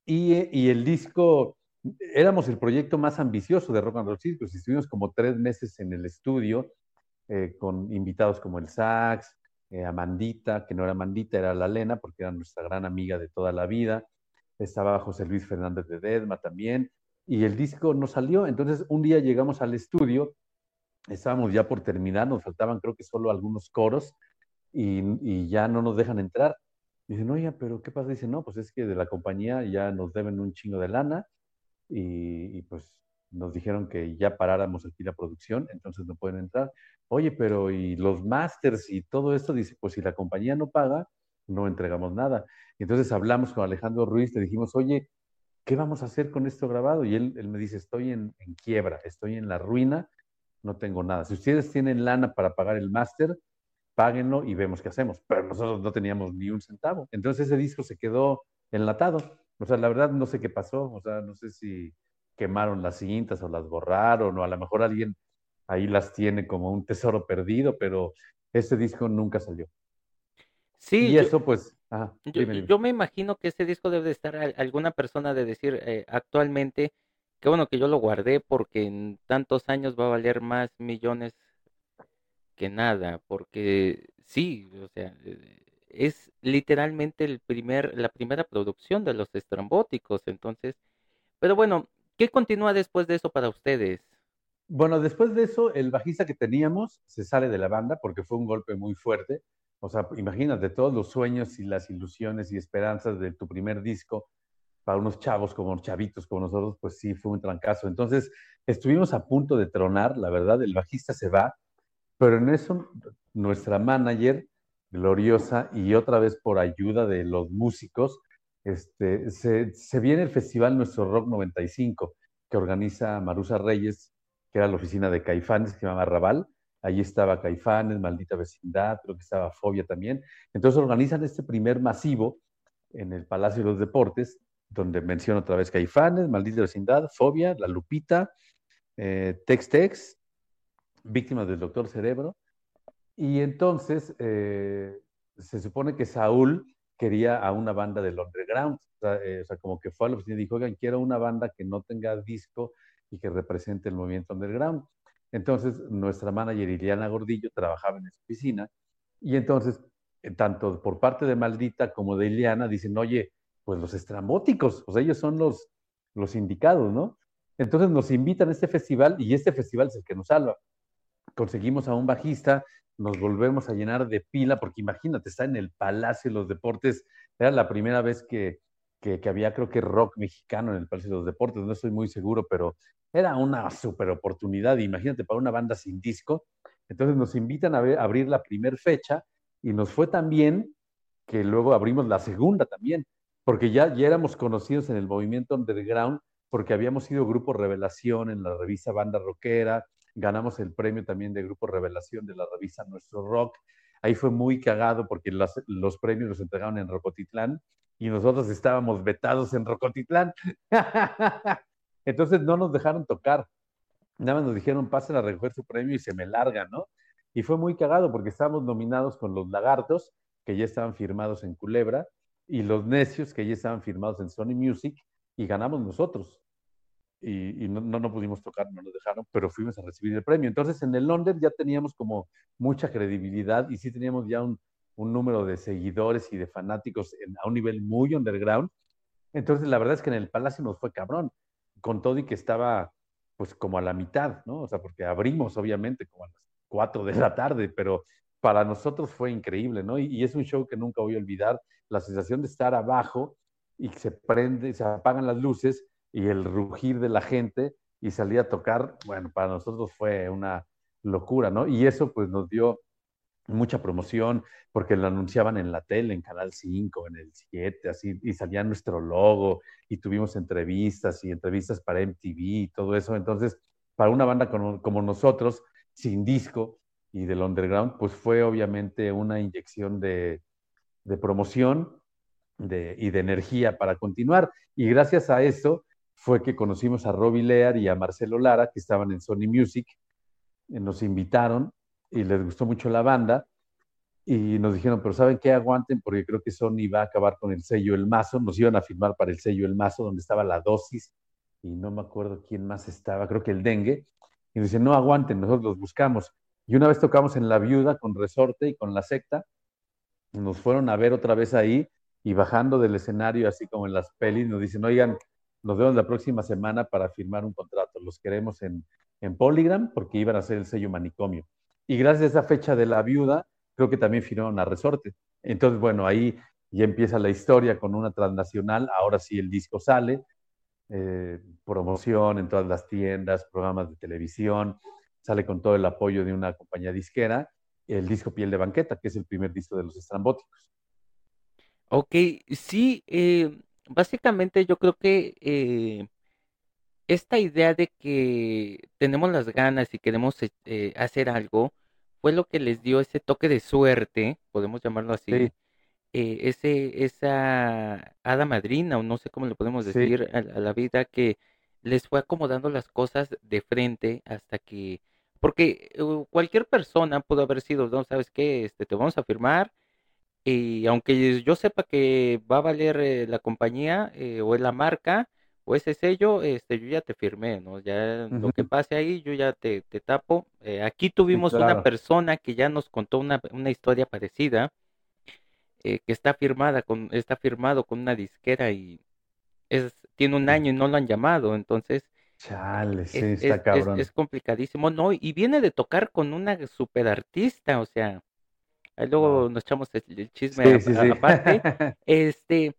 y, y el disco éramos el proyecto más ambicioso de Rock and Roll Circus. Estuvimos como tres meses en el estudio eh, con invitados como el Sax, eh, Amandita, que no era Amandita, era la Lena, porque era nuestra gran amiga de toda la vida. Estaba José Luis Fernández de Dedma también. Y el disco no salió. Entonces, un día llegamos al estudio, estábamos ya por terminar, nos faltaban creo que solo algunos coros y, y ya no nos dejan entrar. Dicen, oye, pero ¿qué pasa? Dice, no, pues es que de la compañía ya nos deben un chingo de lana y, pues nos dijeron que ya paráramos aquí la producción, entonces no pueden entrar. Oye, pero ¿y los masters y todo esto? Dice, pues si la compañía no paga, no entregamos nada. Entonces hablamos con Alejandro Ruiz, le dijimos, oye, ¿qué vamos a hacer con esto grabado? Y él, él me dice, estoy en, en, quiebra, estoy en la ruina, no tengo nada. Si ustedes tienen lana para pagar el máster, páguenlo y vemos qué hacemos. Pero nosotros no teníamos ni un centavo. Entonces ese disco se quedó enlatado. O sea, la verdad no sé qué pasó, o sea, no sé si quemaron las cintas o las borraron, o a lo mejor alguien ahí las tiene como un tesoro perdido, pero ese disco nunca salió. Sí. Y eso pues... yo, me imagino que ese disco debe de estar alguna persona de decir eh, actualmente, que bueno que yo lo guardé porque en tantos años va a valer más millones que nada, porque sí, o sea, eh, es literalmente el primer, la primera producción de los estrambóticos. Entonces, pero bueno, ¿qué continúa después de eso para ustedes? Bueno, después de eso, el bajista que teníamos se sale de la banda porque fue un golpe muy fuerte. O sea, imagínate todos los sueños y las ilusiones y esperanzas de tu primer disco para unos chavos como chavitos como nosotros, pues sí, fue un trancazo. Entonces, estuvimos a punto de tronar, la verdad, el bajista se va, pero en eso nuestra manager gloriosa y otra vez por ayuda de los músicos, este, se, viene el festival Nuestro Rock 95 que organiza Marusa Reyes, que era la oficina de Caifanes, que se llama Raval. Allí estaba Caifanes, Maldita Vecindad, creo que estaba Fobia también. Entonces organizan este primer masivo en el Palacio de los Deportes, donde menciono otra vez Caifanes, Maldita Vecindad, Fobia, La Lupita, eh, Tex Tex, Víctimas del Doctor Cerebro, y entonces eh, se supone que Saúl quería a una banda del underground, eh, o sea, como que fue a la oficina y dijo, oigan, quiero una banda que no tenga disco y que represente el movimiento underground. Entonces, nuestra manager Iliana Gordillo trabajaba en esa oficina y entonces, eh, tanto por parte de Maldita como de Iliana, dicen, oye, pues los estrambóticos, sea, ellos son los, los indicados, ¿no? Entonces nos invitan a este festival y este festival es el que nos salva. Conseguimos a un bajista, nos volvemos a llenar de pila, porque imagínate, está en el Palacio de los Deportes, era la primera vez que, que, había, creo que rock mexicano en el Palacio de los Deportes, no estoy muy seguro, pero era una super oportunidad, imagínate, para una banda sin disco. Entonces nos invitan a, abrir la primera fecha y nos fue tan bien que luego abrimos la segunda también, porque ya, ya éramos conocidos en el movimiento underground, porque habíamos sido Grupo Revelación en la revista Banda Rockera, ganamos el premio también de Grupo Revelación de la revista Nuestro Rock. Ahí fue muy cagado porque los premios los entregaron en Rocotitlán y nosotros estábamos vetados en Rocotitlán. Entonces no nos dejaron tocar. Nada más nos dijeron, pasen a recoger su premio y se me larga, ¿no? Y fue muy cagado porque estábamos nominados con los lagartos, que ya estaban firmados en Culebra, y los necios, que ya estaban firmados en Sony Music, y ganamos nosotros y, no, no, pudimos tocar, no nos dejaron, pero fuimos a recibir el premio. Entonces en el London ya teníamos como mucha credibilidad y sí teníamos ya un, un número de seguidores y de fanáticos a un nivel muy underground. Entonces la verdad es que en el Palacio nos fue cabrón, con todo y que estaba pues como a la mitad, ¿no? O sea, porque abrimos obviamente como a las 4 de la tarde, pero para nosotros fue increíble, ¿no? Y, y es un show que nunca voy a olvidar, la sensación de estar abajo y se prende, se apagan las luces y el rugir de la gente y salir a tocar, bueno, para nosotros fue una locura, ¿no? Y eso pues nos dio mucha promoción porque lo anunciaban en la tele, en Canal 5, en el 7, así, y salía nuestro logo y tuvimos entrevistas y entrevistas para MTV y todo eso. Entonces, para una banda como, nosotros, sin disco y del underground, pues fue obviamente una inyección de, de promoción de, y de energía para continuar. Y gracias a eso, fue que conocimos a Robbie Lear y a Marcelo Lara, que estaban en Sony Music, eh, nos invitaron y les gustó mucho la banda y nos dijeron, pero ¿saben qué? Aguanten porque creo que Sony va a acabar con el sello El Mazo, nos iban a firmar para el sello El Mazo, donde estaba la dosis y no me acuerdo quién más estaba, creo que el dengue, y nos dicen, no aguanten, nosotros los buscamos. Y una vez tocamos en La Viuda con Resorte y con La Secta, nos fueron a ver otra vez ahí y bajando del escenario, así como en las pelis, nos dicen, oigan, nos vemos la próxima semana para firmar un contrato. Los queremos en, Polygram porque iban a ser el sello manicomio. Y gracias a esa fecha de la viuda, creo que también firmaron a Resorte. Entonces, bueno, ahí ya empieza la historia con una transnacional. Ahora sí el disco sale, eh, promoción en todas las tiendas, programas de televisión, sale con todo el apoyo de una compañía disquera. El disco Piel de Banqueta, que es el primer disco de los estrambóticos. Ok, sí, eh, básicamente yo creo que eh, esta idea de que tenemos las ganas y queremos eh, eh, hacer algo fue lo que les dio ese toque de suerte, podemos llamarlo así, ese, esa hada madrina, o no sé cómo le podemos decir, a, la vida que les fue acomodando las cosas de frente hasta que, porque cualquier persona pudo haber sido, no sabes qué, este, te vamos a firmar y aunque yo sepa que va a valer eh, la compañía eh, o es la marca o ese sello, este, yo ya te firmé, ¿no? Ya lo que pase ahí, yo ya te, te tapo. Eh, aquí tuvimos una persona que ya nos contó una, una historia parecida, que está firmada con, está firmado con una disquera y es, tiene un año y no lo han llamado, entonces Chale, sí, está cabrón. Es, complicadísimo, ¿no? Y viene de tocar con una super artista, o sea, Ahí luego nos echamos el, chisme aparte. Este,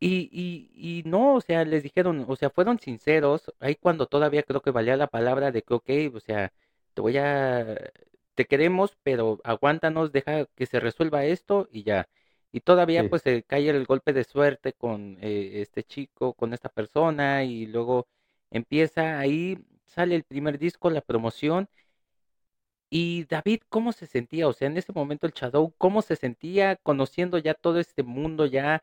y, y, y no, o sea, les dijeron, o sea, fueron sinceros, ahí cuando todavía creo que valía la palabra de que, ok, o sea, te voy a, te queremos, pero aguántanos, deja que se resuelva esto y ya. Y todavía pues se cae el golpe de suerte con eh, este chico, con esta persona, y luego empieza ahí, sale el primer disco, la promoción, y David, ¿cómo se sentía? O sea, en ese momento el Shadow, ¿cómo se sentía conociendo ya todo este mundo ya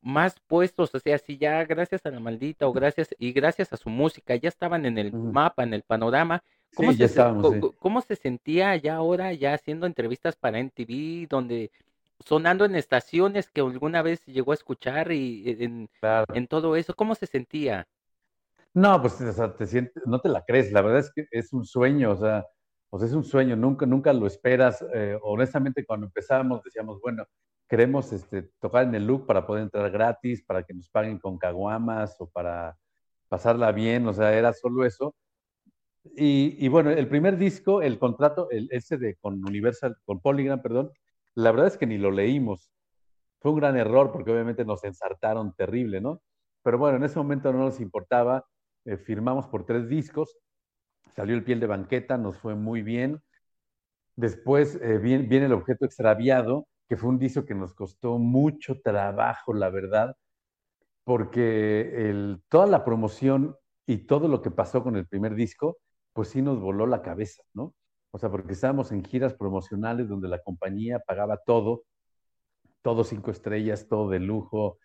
más puestos? O sea, si ya gracias a la maldita o gracias y gracias a su música ya estaban en el mapa, en el panorama. ¿Cómo, se, ¿Cómo se sentía ya ahora, ya haciendo entrevistas para NTV, donde sonando en estaciones que alguna vez llegó a escuchar y e, en, en todo eso? ¿Cómo se sentía? No, pues o sea, te sientes, no te la crees, la verdad es que es un sueño, o sea, pues es un sueño, nunca, nunca lo esperas. Eh, honestamente, cuando empezábamos decíamos, bueno, queremos este, tocar en el look para poder entrar gratis, para que nos paguen con caguamas o para pasarla bien, o sea, era solo eso. Y, bueno, el primer disco, el contrato, el, ese de con Universal, con Polygram, perdón, la verdad es que ni lo leímos. Fue un gran error porque obviamente nos ensartaron terrible, ¿no? Pero bueno, en ese momento no nos importaba. Eh, firmamos por tres discos, salió el piel de banqueta, nos fue muy bien. Después eh, viene, el objeto extraviado, que fue un disco que nos costó mucho trabajo, la verdad, porque el, toda la promoción y todo lo que pasó con el primer disco, pues sí nos voló la cabeza, ¿no? O sea, porque estábamos en giras promocionales donde la compañía pagaba todo, todo cinco estrellas, todo de lujo,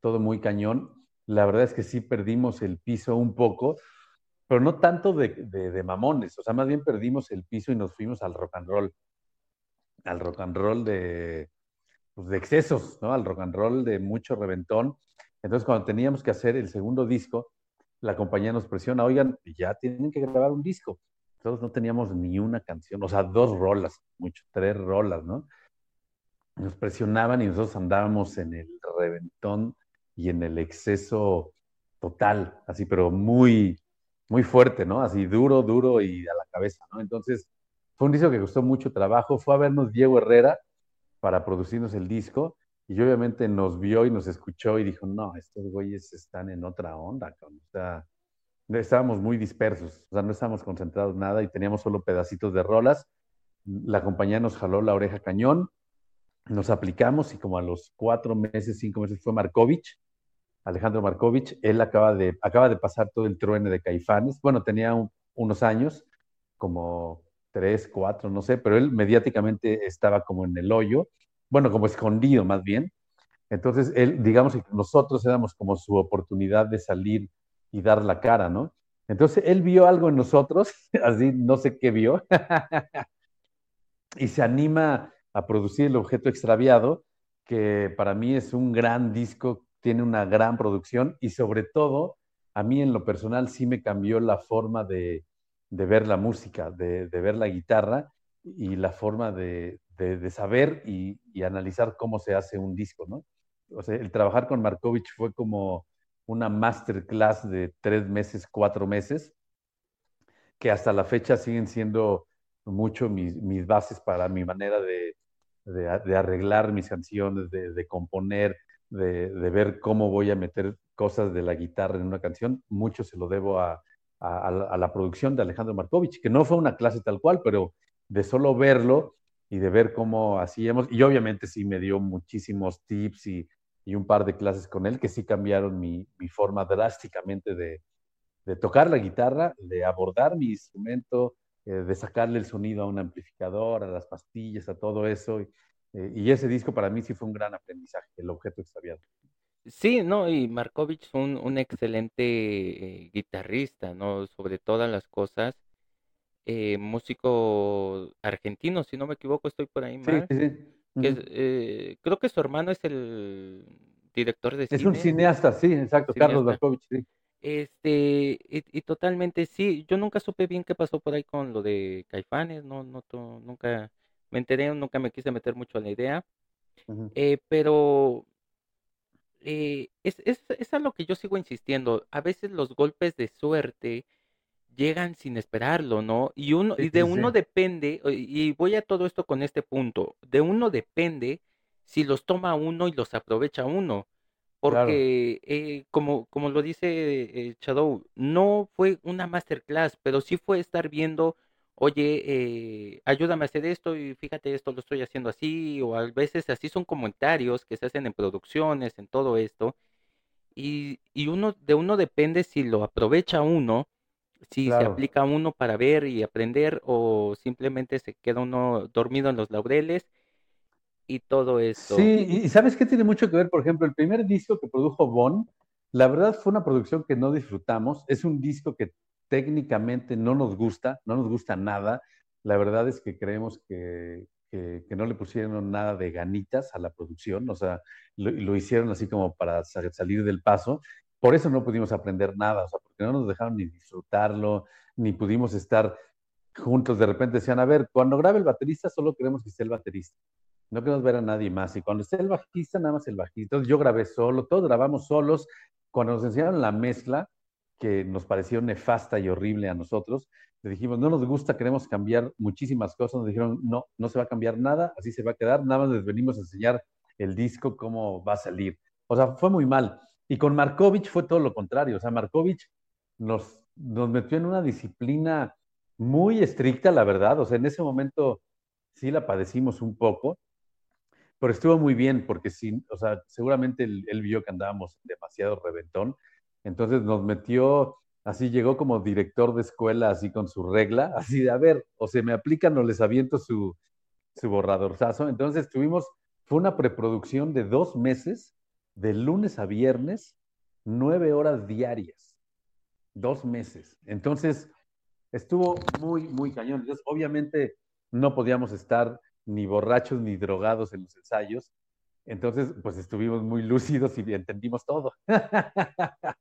todo muy cañón. La verdad es que sí perdimos el piso un poco, pero no tanto de, de, mamones, o sea, más bien perdimos el piso y nos fuimos al rock and roll, al rock and roll de, pues, de excesos, ¿no? Al rock and roll de mucho reventón. Entonces, cuando teníamos que hacer el segundo disco, la compañía nos presiona, oigan, ya tienen que grabar un disco. Nosotros no teníamos ni una canción, o sea, dos rolas, mucho, tres rolas, ¿no? Nos presionaban y nosotros andábamos en el reventón y en el exceso total, así, pero muy, muy fuerte, ¿no? Así duro, duro y a la cabeza, ¿no? Entonces, fue un disco que costó mucho trabajo. Fue a vernos Diego Herrera para producirnos el disco y obviamente nos vio y nos escuchó y dijo, no, estos güeyes están en otra onda, o sea, estábamos muy dispersos, o sea, no estábamos concentrados nada y teníamos solo pedacitos de rolas. La compañía nos jaló la oreja cañón, nos aplicamos y como a los cuatro meses, cinco meses fue Markovich, Alejandro Markovich, él acaba de, acaba de pasar todo el truene de Caifanes, bueno, tenía unos años, como tres, cuatro, no sé, pero él mediáticamente estaba como en el hoyo, bueno, como escondido más bien. Entonces, él, digamos que nosotros éramos como su oportunidad de salir y dar la cara, ¿no? Entonces, él vio algo en nosotros, así no sé qué vio, y se anima a producir el objeto extraviado, que para mí es un gran disco, tiene una gran producción y sobre todo, a mí en lo personal sí me cambió la forma de, ver la música, de, ver la guitarra y la forma de, saber y, analizar cómo se hace un disco, ¿no? O sea, el trabajar con Markovich fue como una masterclass de tres meses, cuatro meses, que hasta la fecha siguen siendo mucho mis, mis bases para mi manera de, de, arreglar mis canciones, de, componer, de, ver cómo voy a meter cosas de la guitarra en una canción, mucho se lo debo a, la producción de Alejandro Markovich, que no fue una clase tal cual, pero de solo verlo y de ver cómo hacíamos, y obviamente sí me dio muchísimos tips y, un par de clases con él que sí cambiaron mi, forma drásticamente de, de, tocar la guitarra, de abordar mi instrumento, eh, de sacarle el sonido a un amplificador, a las pastillas, a todo eso. Eh, y ese disco para mí sí fue un gran aprendizaje, el objeto extraviado. Sí, no, y Markovich fue un, excelente eh, guitarrista, ¿no? Sobre todas las cosas. músico argentino, si no me equivoco, estoy por ahí mal. Sí, sí, creo que su hermano es el director de cine. Es un cineasta, sí, exacto, Carlos Markovich, sí. Este, y, totalmente sí, yo nunca supe bien qué pasó por ahí con lo de Caifanes, no, no, nunca me enteré, nunca me quise meter mucho a la idea, eh, pero eh, es, es, es a lo que yo sigo insistiendo, a veces los golpes de suerte llegan sin esperarlo, ¿no? Y uno, y de uno depende, y voy a todo esto con este punto, de uno depende si los toma uno y los aprovecha uno. Porque, eh, como, como lo dice eh, Shadow, no fue una masterclass, pero sí fue estar viendo, oye, eh, ayúdame a hacer esto y fíjate, esto lo estoy haciendo así, o a veces así son comentarios que se hacen en producciones, en todo esto. Y, y uno, de uno depende si lo aprovecha uno, si se aplica uno para ver y aprender, o simplemente se queda uno dormido en los laureles y todo esto. Sí, y ¿sabes qué tiene mucho que ver? Por ejemplo, el primer disco que produjo Bon, la verdad fue una producción que no disfrutamos. Es un disco que técnicamente no nos gusta, no nos gusta nada. La verdad es que creemos que, que, no le pusieron nada de ganitas a la producción, o sea, lo, hicieron así como para salir del paso. Por eso no pudimos aprender nada, o sea, porque no nos dejaron ni disfrutarlo, ni pudimos estar juntos de repente decían, a ver, cuando grabe el baterista solo queremos que esté el baterista. No queremos ver a nadie más. Y cuando esté el bajista, nada más el bajista. Entonces yo grabé solo, todos grabamos solos. Cuando nos enseñaron la mezcla, que nos pareció nefasta y horrible a nosotros, le dijimos, no nos gusta, queremos cambiar muchísimas cosas. Nos dijeron, no, no se va a cambiar nada, así se va a quedar, nada más les venimos a enseñar el disco, cómo va a salir. O sea, fue muy mal. Y con Markovich fue todo lo contrario. O sea, Markovich nos, nos metió en una disciplina muy estricta, la verdad. O sea, en ese momento sí la padecimos un poco, pero estuvo muy bien porque sí, o sea, seguramente él, él vio que andábamos demasiado reventón. Entonces nos metió Así llegó como director de escuela, así con su regla, así de, a ver, o se me aplican o les aviento su, su borradorzazo. Entonces tuvimos, fue una preproducción de dos meses, de lunes a viernes, nueve horas diarias. Dos meses. Entonces, estuvo muy, muy cañón. Obviamente, no podíamos estar ni borrachos ni drogados en los ensayos. Entonces, pues estuvimos muy lúcidos y entendimos todo.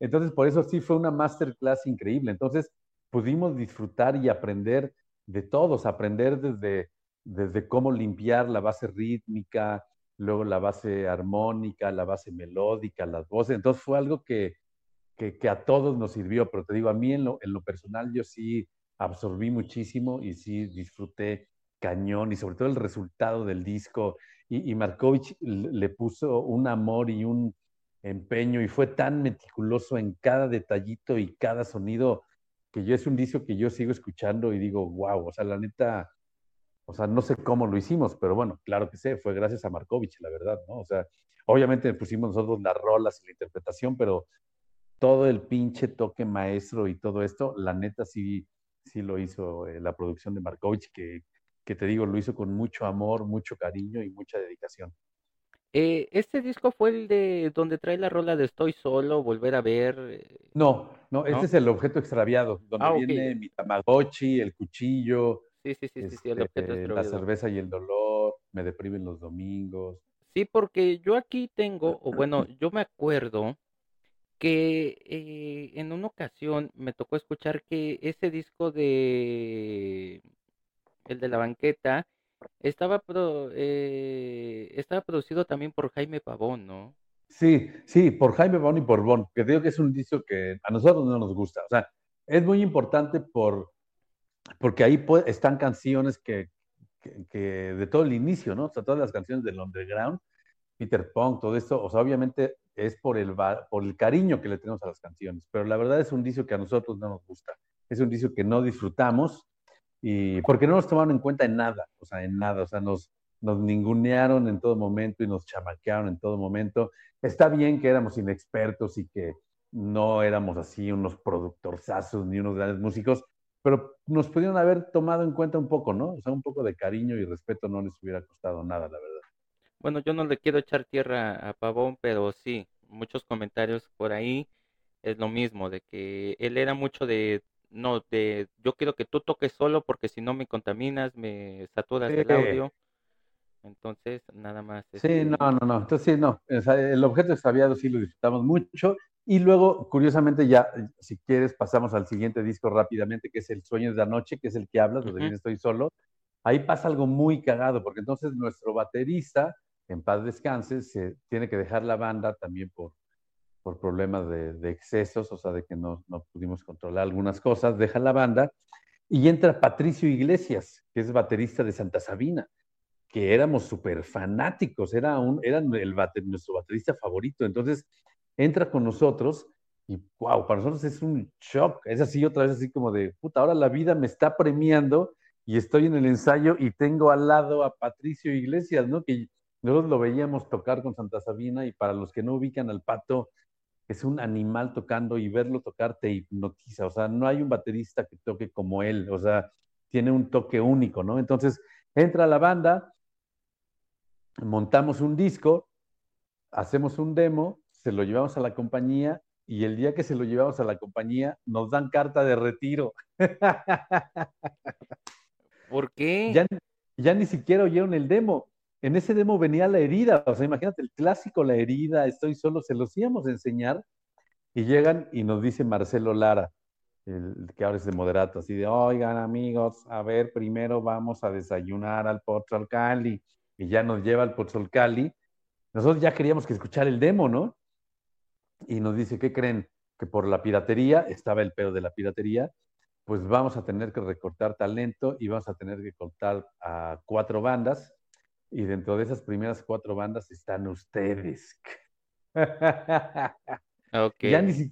Entonces, por eso sí fue una masterclass increíble. Entonces, pudimos disfrutar y aprender de todos, aprender desde, desde cómo limpiar la base rítmica, luego la base armónica, la base melódica, las voces. Entonces, fue algo que, que, a todos nos sirvió, pero te digo, a mí en lo, en lo personal yo sí absorbí muchísimo y sí disfruté cañón y sobre todo el resultado del disco. Y, y Markovich le puso un amor y un, empeño y fue tan meticuloso en cada detallito y cada sonido que yo es un disco que yo sigo escuchando y digo, wow, o sea, la neta, o sea, no sé cómo lo hicimos, pero bueno, claro que sé, fue gracias a Markovich, la verdad, ¿no? O sea, obviamente pusimos nosotros las rolas y la interpretación, pero todo el pinche toque maestro y todo esto, la neta sí, sí lo hizo eh, la producción de Markovich, que, que te digo, lo hizo con mucho amor, mucho cariño y mucha dedicación. Eh, ¿este disco fue el de donde trae la rola de Estoy solo, volver a ver? Eh, no, no, este es el objeto extraviado, donde ah, viene mi Tamagotchi, el cuchillo, sí, sí, sí, sí, el objeto este, la cerveza y el dolor, me deprimen los domingos. Sí, porque yo aquí tengo, o bueno, yo me acuerdo que eh, en una ocasión me tocó escuchar que ese disco de el de la banqueta estaba, eh, estaba producido también por Jaime Pavón, ¿no? Sí, sí, por Jaime Pavón y por Bon, que digo que es un disco que a nosotros no nos gusta. O sea, es muy importante por, porque ahí están canciones que, que, de todo el inicio, ¿no? O sea, todas las canciones del underground, Peter Punk, todo esto, o sea, obviamente es por el, por el cariño que le tenemos a las canciones, pero la verdad es un disco que a nosotros no nos gusta. Es un disco que no disfrutamos y porque no nos tomaron en cuenta en nada, o sea, en nada, o sea, nos, nos ningunearon en todo momento y nos chamaquearon en todo momento. Está bien que éramos inexpertos y que no éramos así unos productorzazos ni unos grandes músicos, pero nos pudieron haber tomado en cuenta un poco, ¿no? O sea, un poco de cariño y respeto no les hubiera costado nada, la verdad. Bueno, yo no le quiero echar tierra a Pavón, pero sí, muchos comentarios por ahí es lo mismo, de que él era mucho de no, de, yo quiero que tú toques solo porque si no me contaminas, me saturas el audio. Entonces, nada más. Sí, este no, no, no. Entonces, sí, no. el objeto extraviado sí lo disfrutamos mucho. Y luego, curiosamente, ya, si quieres, pasamos al siguiente disco rápidamente, que es El Sueño de la Noche, que es el que hablas, donde bien estoy solo. Ahí pasa algo muy cagado, porque entonces nuestro baterista, en paz descanse, se tiene que dejar la banda también por por problemas de, excesos, o sea, de que no, no, pudimos controlar algunas cosas, deja la banda y entra Patricio Iglesias, que es baterista de Santa Sabina, que éramos súper fanáticos, era, un, era el nuestro baterista favorito. Entonces entra con nosotros y wow, para nosotros es un shock, es así otra vez así como de, puta, ahora la vida me está premiando y estoy en el ensayo y tengo al lado a Patricio Iglesias, ¿no? Que nosotros lo veíamos tocar con Santa Sabina y para los que no ubican al pato, es un animal tocando y verlo tocar te hipnotiza. O sea, no hay un baterista que toque como él. O sea, tiene un toque único, ¿no? Entonces, entra la banda, montamos un disco, hacemos un demo, se lo llevamos a la compañía y el día que se lo llevamos a la compañía nos dan carta de retiro. ¿Por qué? Ya, ya ni siquiera oyeron el demo en ese demo venía la herida, o sea, imagínate el clásico, la herida, estoy solo, se los íbamos a enseñar y llegan y nos dice Marcelo Lara, el, que ahora es de moderato, así de, oigan amigos, a ver, primero vamos a desayunar al Cali y ya nos lleva al Cali. Nosotros ya queríamos que escuchar el demo, ¿no? Y nos dice, ¿qué creen? Que por la piratería, estaba el pedo de la piratería, pues vamos a tener que recortar talento y vamos a tener que cortar a cuatro bandas. Y dentro de esas primeras cuatro bandas están ustedes. Okay. Ya ni,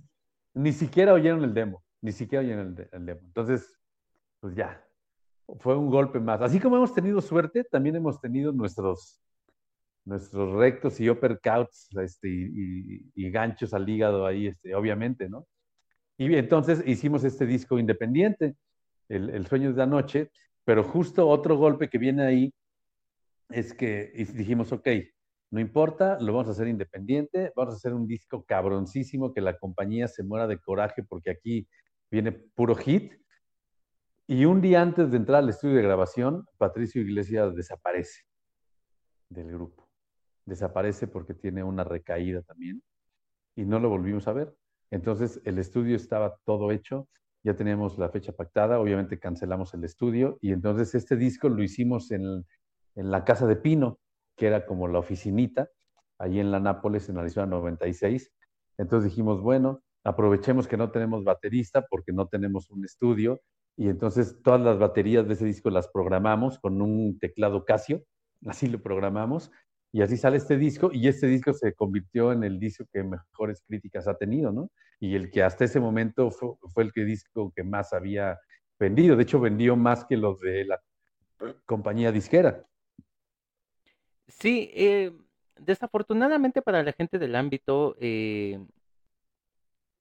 ni siquiera oyeron el demo ni siquiera oyen el, demo. Entonces, pues ya, fue un golpe más. Así como hemos tenido suerte, también hemos tenido nuestros, nuestros rectos y uppercuts este, y, ganchos al hígado ahí, este, obviamente, ¿no? Y entonces hicimos este disco independiente, el, el Sueño de la Noche, pero justo otro golpe que viene ahí es que dijimos, ok, no importa, lo vamos a hacer independiente, vamos a hacer un disco cabroncísimo, que la compañía se muera de coraje porque aquí viene puro hit. Y un día antes de entrar al estudio de grabación, Patricio Iglesias desaparece del grupo. Desaparece porque tiene una recaída también y no lo volvimos a ver. Entonces el estudio estaba todo hecho, ya teníamos la fecha pactada, obviamente cancelamos el estudio y entonces este disco lo hicimos en, en la casa de Pino, que era como la oficinita, ahí en la Nápoles, en Arizona 96. Entonces dijimos, bueno, aprovechemos que no tenemos baterista porque no tenemos un estudio y entonces todas las baterías de ese disco las programamos con un teclado Casio, así lo programamos y así sale este disco y este disco se convirtió en el disco que mejores críticas ha tenido, ¿no? Y el que hasta ese momento fue, el que disco que más había vendido, de hecho vendió más que los de la compañía disquera. Sí, eh, desafortunadamente para la gente del ámbito, eh,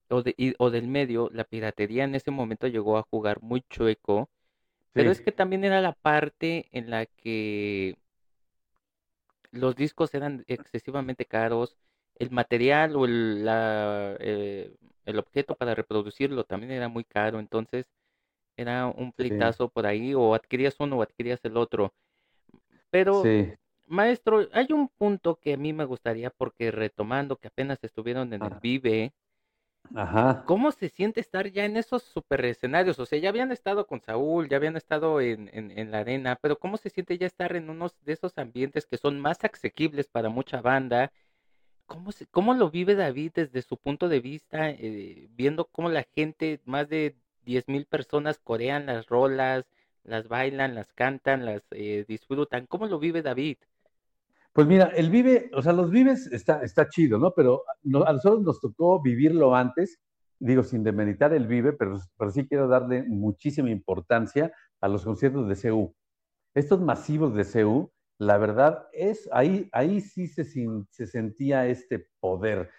o, o del medio, la piratería en ese momento llegó a jugar muy chueco, pero es que también era la parte en la que los discos eran excesivamente caros, el material o el, la, eh, el objeto para reproducirlo también era muy caro, entonces era un pleitazo por ahí, o adquirías uno o adquirías el otro. Pero, maestro, hay un punto que a mí me gustaría, porque retomando que apenas estuvieron en el Vive, Ajá. ¿Cómo se siente estar ya en esos super escenarios? O sea, ya habían estado con Saúl, ya habían estado en, en, la arena, pero ¿cómo se siente ya estar en unos de esos ambientes que son más asequibles para mucha banda? ¿Cómo, se, cómo lo vive David desde su punto de vista, eh, viendo cómo la gente, más de 10 mil personas corean las rolas, las bailan, las cantan, las eh, disfrutan? ¿Cómo lo vive David? Pues mira, el Vive, o sea, los Vives está, está chido, ¿no? Pero a nosotros nos tocó vivirlo antes, digo, sin demeritar el Vive, pero, sí quiero darle muchísima importancia a los conciertos de CU. Estos masivos de CU, la verdad es, ahí, ahí sí se, se sentía este poder.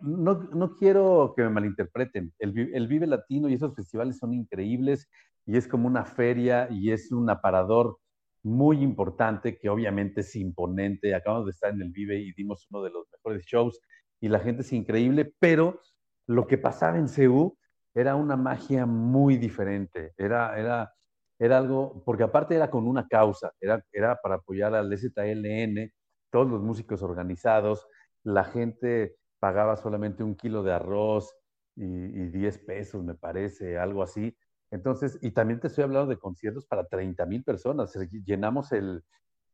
No, no, quiero que me malinterpreten, el, el Vive Latino y esos festivales son increíbles y es como una feria y es un aparador muy importante, que obviamente es imponente. Acabamos de estar en el Vive y dimos uno de los mejores shows y la gente es increíble, pero lo que pasaba en CEU era una magia muy diferente. Era, era, era algo, porque aparte era con una causa, era, era para apoyar al ZLN, todos los músicos organizados, la gente pagaba solamente un kilo de arroz y, y 10 pesos, me parece, algo así entonces, y también te estoy hablando de conciertos para 30 mil personas. Llenamos el,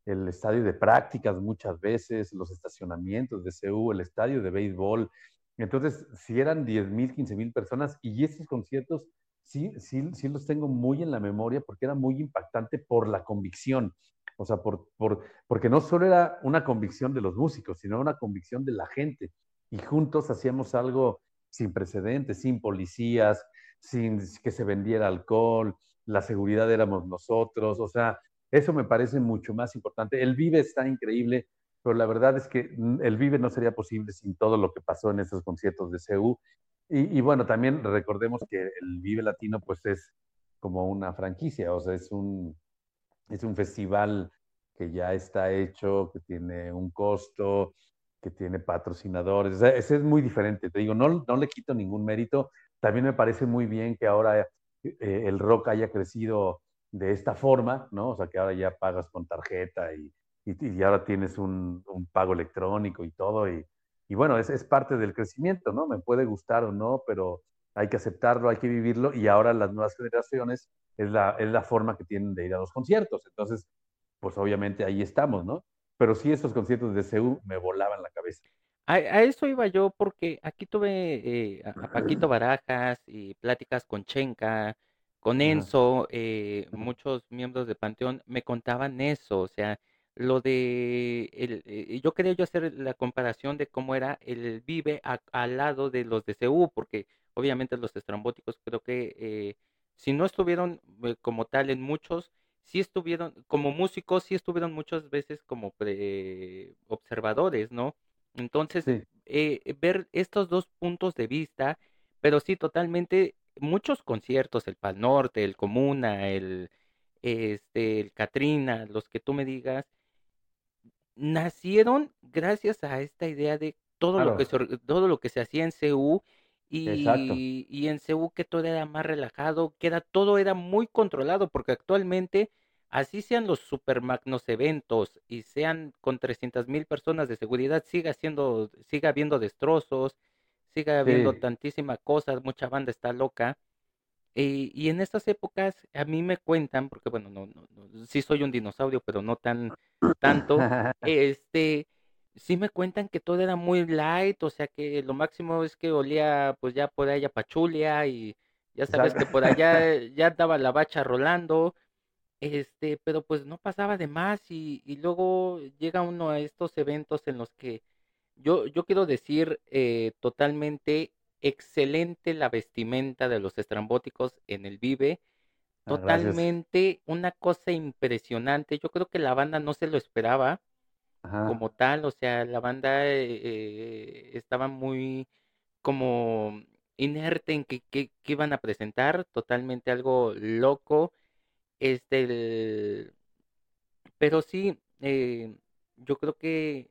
el, estadio de prácticas muchas veces, los estacionamientos de CU, el estadio de béisbol. Entonces, si eran 10 mil, 15 mil personas, y estos conciertos sí, sí, sí los tengo muy en la memoria porque era muy impactante por la convicción. O sea, por, por, porque no solo era una convicción de los músicos, sino una convicción de la gente. Y juntos hacíamos algo sin precedentes, sin policías, sin que se vendiera alcohol, la seguridad éramos nosotros, o sea, eso me parece mucho más importante. El Vive está increíble, pero la verdad es que el Vive no sería posible sin todo lo que pasó en esos conciertos de CEU. Y, bueno, también recordemos que el Vive Latino pues es como una franquicia, o sea, es un, es un festival que ya está hecho, que tiene un costo, que tiene patrocinadores. O sea, ese es muy diferente. Te digo, no, no le quito ningún mérito, también me parece muy bien que ahora eh, el rock haya crecido de esta forma, ¿no? O sea, que ahora ya pagas con tarjeta y, y, ahora tienes un, un, pago electrónico y todo. Y, y bueno, es, es, parte del crecimiento, ¿no? Me puede gustar o no, pero hay que aceptarlo, hay que vivirlo y ahora las nuevas generaciones es la, es la forma que tienen de ir a los conciertos. Entonces, pues obviamente ahí estamos, ¿no? Pero sí, estos conciertos de CEU me volaban la cabeza. A, a eso iba yo porque aquí tuve eh, a, Paquito Barajas y pláticas con Chenka, con Enzo, eh, muchos miembros de Panteón me contaban eso, o sea, lo de el, eh, yo quería yo hacer la comparación de cómo era el Vive a- al lado de los de CU, porque obviamente los estrambóticos creo que eh, si no estuvieron eh, como tal en muchos, sí estuvieron como músicos, sí estuvieron muchas veces como pre- observadores, ¿no? Entonces, Sí, eh, ver estos dos puntos de vista, pero sí totalmente muchos conciertos, el Pal Norte, el Comuna, el, este, el Katrina, los que tú me digas, nacieron gracias a esta idea de todo lo que se, todo lo que se hacía en CU exacto. y, y en CU que todo era más relajado, que era, todo era muy controlado, porque actualmente, así sean los super magnos eventos y sean con trescientas mil personas de seguridad, siga siendo, siga habiendo destrozos, siga habiendo Sí, tantísima cosas, mucha banda está loca. Y, y en estas épocas a mí me cuentan, porque bueno, no, no, no, sí soy un dinosaurio, pero no tan tanto, este, sí me cuentan que todo era muy light, o sea que lo máximo es que olía pues ya por allá pachulia y ya sabes exacto. que por allá ya andaba la bacha rolando, este, pero pues no pasaba de más y, y luego llega uno a estos eventos en los que yo, yo quiero decir eh, totalmente excelente la vestimenta de los estrambóticos en el Vive, Ah, totalmente una cosa impresionante. Yo creo que la banda no se lo esperaba Ajá, como tal, o sea, la banda eh, eh, estaba muy como inerte en que, que, que iban a presentar, totalmente algo loco. Este, el- pero sí, eh, yo creo que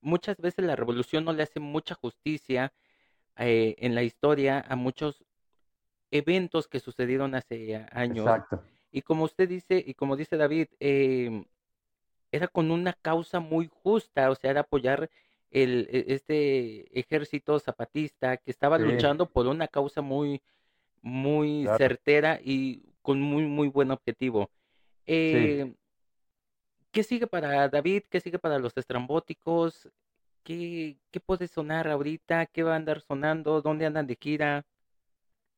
muchas veces la revolución no le hace mucha justicia eh, en la historia a muchos eventos que sucedieron hace años. exacto. Y como usted dice, y como dice David, em, era con una causa muy justa, o sea, era apoyar el, e- este ejército zapatista que estaba Sí, luchando por una causa muy, muy claro. certera y con muy, muy buen objetivo. Sí. Eh, ¿qué sigue para David? ¿Qué sigue para los estrambóticos? ¿Qué, qué puede sonar ahorita? ¿Qué va a andar sonando? ¿Dónde andan de gira?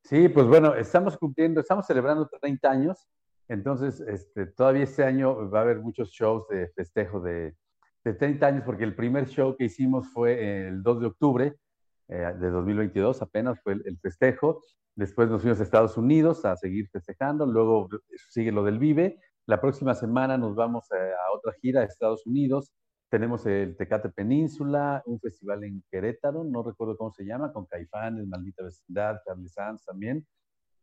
Sí, pues bueno, estamos cumpliendo, estamos celebrando 30 años, entonces este, todavía este año va a haber muchos shows de festejo de, de 30 años, porque el primer show que hicimos fue el 2 de octubre eh, de 2022, apenas fue el, festejo, después nos fuimos a Estados Unidos a seguir festejando, luego sigue lo del Vive, la próxima semana nos vamos a, a otra gira a Estados Unidos, tenemos el Tecate Península, un festival en Querétaro, no recuerdo cómo se llama, con Caifanes, Maldita Vecindad, Charlie Sanz también.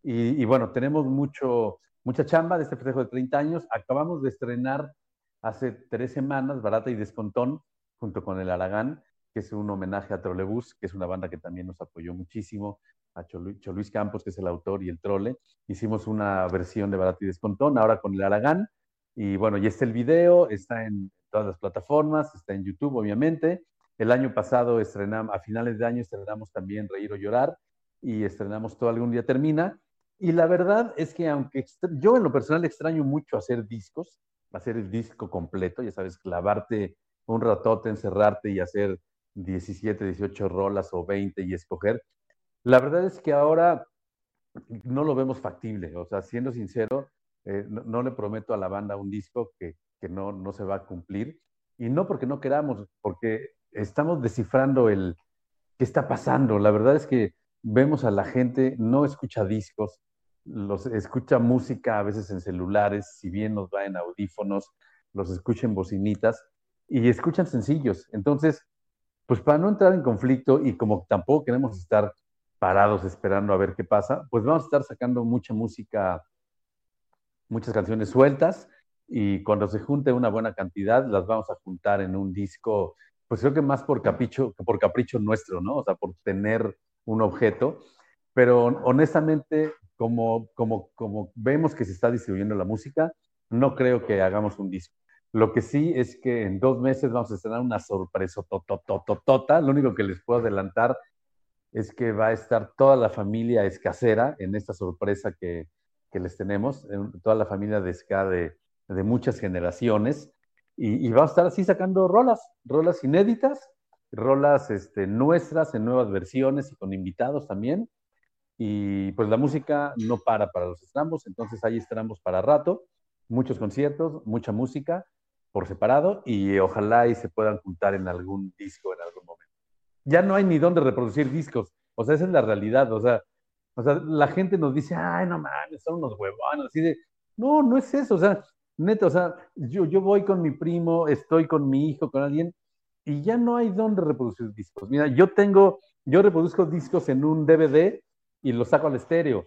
Y, y, bueno, tenemos mucho, mucha chamba de este festejo de 30 años. Acabamos de estrenar hace tres semanas Barata y Descontón, junto con el Aragán, que es un homenaje a Trolebús, que es una banda que también nos apoyó muchísimo, a Cholu Choluis Campos, que es el autor y el trole. Hicimos una versión de Barata y Descontón, ahora con el Aragán. Y bueno, ya está el video, está en todas las plataformas, está en YouTube, obviamente. El año pasado estrenamos, a finales de año estrenamos también Reír o Llorar y estrenamos Todo algún día termina. Y la verdad es que aunque yo en lo personal extraño mucho hacer discos, hacer el disco completo, ya sabes, clavarte un ratote, encerrarte y hacer 17, 18 rolas o 20 y escoger. La verdad es que ahora no lo vemos factible, o sea, siendo sincero, eh, no, no, le prometo a la banda un disco que, que no, no se va a cumplir. Y no porque no queramos, porque estamos descifrando el qué está pasando. La verdad es que vemos a la gente, no escucha discos, los escucha música a veces en celulares, si bien nos va en audífonos, los escucha en bocinitas y escuchan sencillos. Entonces, pues para no entrar en conflicto y como tampoco queremos estar parados esperando a ver qué pasa, pues vamos a estar sacando mucha música, muchas canciones sueltas y cuando se junte una buena cantidad las vamos a juntar en un disco, pues creo que más por capricho, por capricho nuestro, ¿no? O sea, por tener un objeto, pero honestamente, como, como, como vemos que se está distribuyendo la música, no creo que hagamos un disco. Lo que sí es que en dos meses vamos a estrenar una sorpresa totototota. Lo único que les puedo adelantar es que va a estar toda la familia escasera en esta sorpresa que, que les tenemos, toda la familia de ska de, de muchas generaciones, y, y, va a estar así sacando rolas, rolas inéditas, rolas este, nuestras en nuevas versiones y con invitados también. Y pues la música no para para los estrambos, entonces ahí estaremos para rato, muchos conciertos, mucha música por separado y ojalá y se puedan juntar en algún disco en algún momento. Ya no hay ni dónde reproducir discos, o sea, esa es la realidad, o sea, o sea, la gente nos dice, ay, no mames, son unos huevones, así de, no, no es eso, o sea, neto, o sea, yo, yo voy con mi primo, estoy con mi hijo, con alguien, y ya no hay dónde reproducir discos. Mira, yo tengo, yo reproduzco discos en un DVD y los saco al estéreo,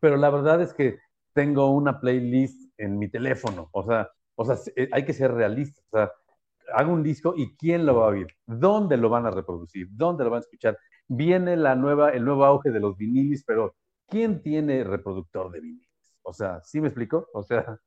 pero la verdad es que tengo una playlist en mi teléfono, o sea, o sea, eh, hay que ser realistas, o sea, hago un disco y quién lo va a oír, dónde lo van a reproducir, dónde lo van a escuchar. Viene la nueva, el nuevo auge de los vinilis, pero ¿quién tiene reproductor de vinilis? O sea, ¿sí me explico? O sea,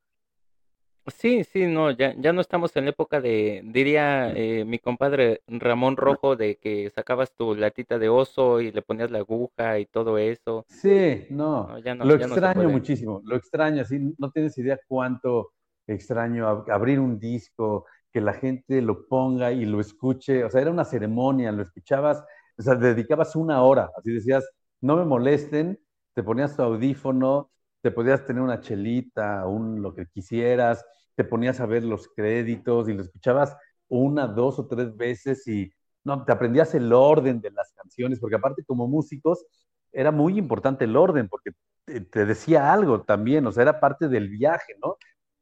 Sí, sí, no, ya, ya no estamos en la época de, diría eh, mi compadre Ramón Rojo, de que sacabas tu latita de oso y le ponías la aguja y todo eso. Sí, no, No, ya no, lo ya no extraño puede. muchísimo, lo extraño, así no tienes idea cuánto extraño ab- abrir un disco, que la gente lo ponga y lo escuche, o sea, era una ceremonia, lo escuchabas, o sea, dedicabas una hora, así decías, no me molesten, te ponías tu audífono, te podías tener una chelita, un, lo que quisieras, te ponías a ver los créditos y lo escuchabas una, dos o tres veces y no, te aprendías el orden de las canciones, porque aparte como músicos era muy importante el orden, porque te, te decía algo también, o sea, era parte del viaje, ¿no?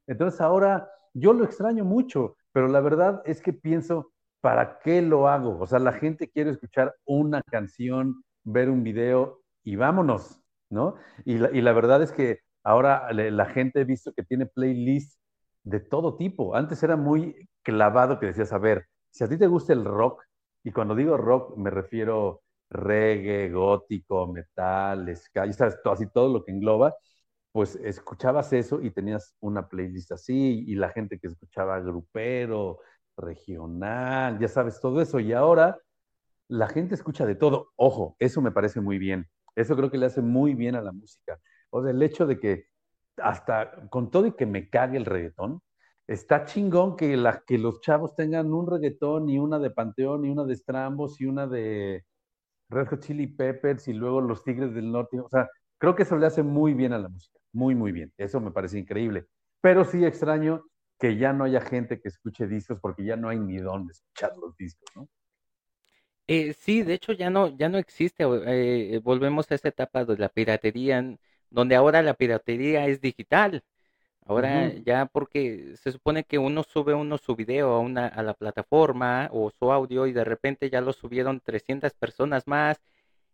Entonces ahora yo lo extraño mucho, pero la verdad es que pienso, ¿para qué lo hago? O sea, la gente quiere escuchar una canción, ver un video y vámonos, ¿no? Y la, y la verdad es que ahora la gente he visto que tiene playlists de todo tipo. Antes era muy clavado que decías, a ver, si a ti te gusta el rock, y cuando digo rock me refiero reggae, gótico, metal, ska, sabes, todo, así todo lo que engloba, pues escuchabas eso y tenías una playlist así, y la gente que escuchaba grupero, regional, ya sabes, todo eso. Y ahora la gente escucha de todo. Ojo, eso me parece muy bien. Eso creo que le hace muy bien a la música. O sea, el hecho de que hasta con todo y que me cague el reggaetón, está chingón que, los chavos tengan un reggaetón y una de Panteón y una de Strambos y una de Red Hot Chili Peppers y luego los Tigres del Norte. O sea, creo que eso le hace muy bien a la música, muy, muy bien. Eso me parece increíble. Pero sí extraño que ya no haya gente que escuche discos porque ya no hay ni dónde escuchar los discos, ¿no? Eh, sí, de hecho ya no, ya no existe, o- eh, volvemos a esa etapa de la piratería, donde ahora la piratería es digital. Ahora ya porque se supone que uno sube uno su video a una a la plataforma o su audio y de repente ya lo subieron 300 personas más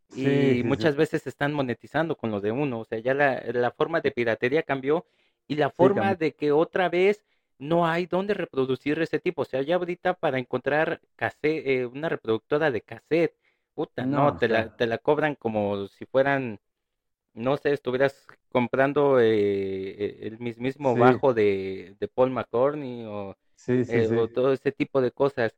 y sí, sí. muchas veces están monetizando con lo de uno, o sea, ya la, la forma de piratería cambió y la forma de que otra vez no hay dónde reproducir ese tipo, o sea, ya ahorita para encontrar cassette, eh, una reproductora de cassette, puta, no, No, te la, te la cobran como si fueran no sé, estuvieras comprando eh, el Sí, bajo de, de Paul McCartney o, sí, sí, eh, o todo ese tipo de cosas.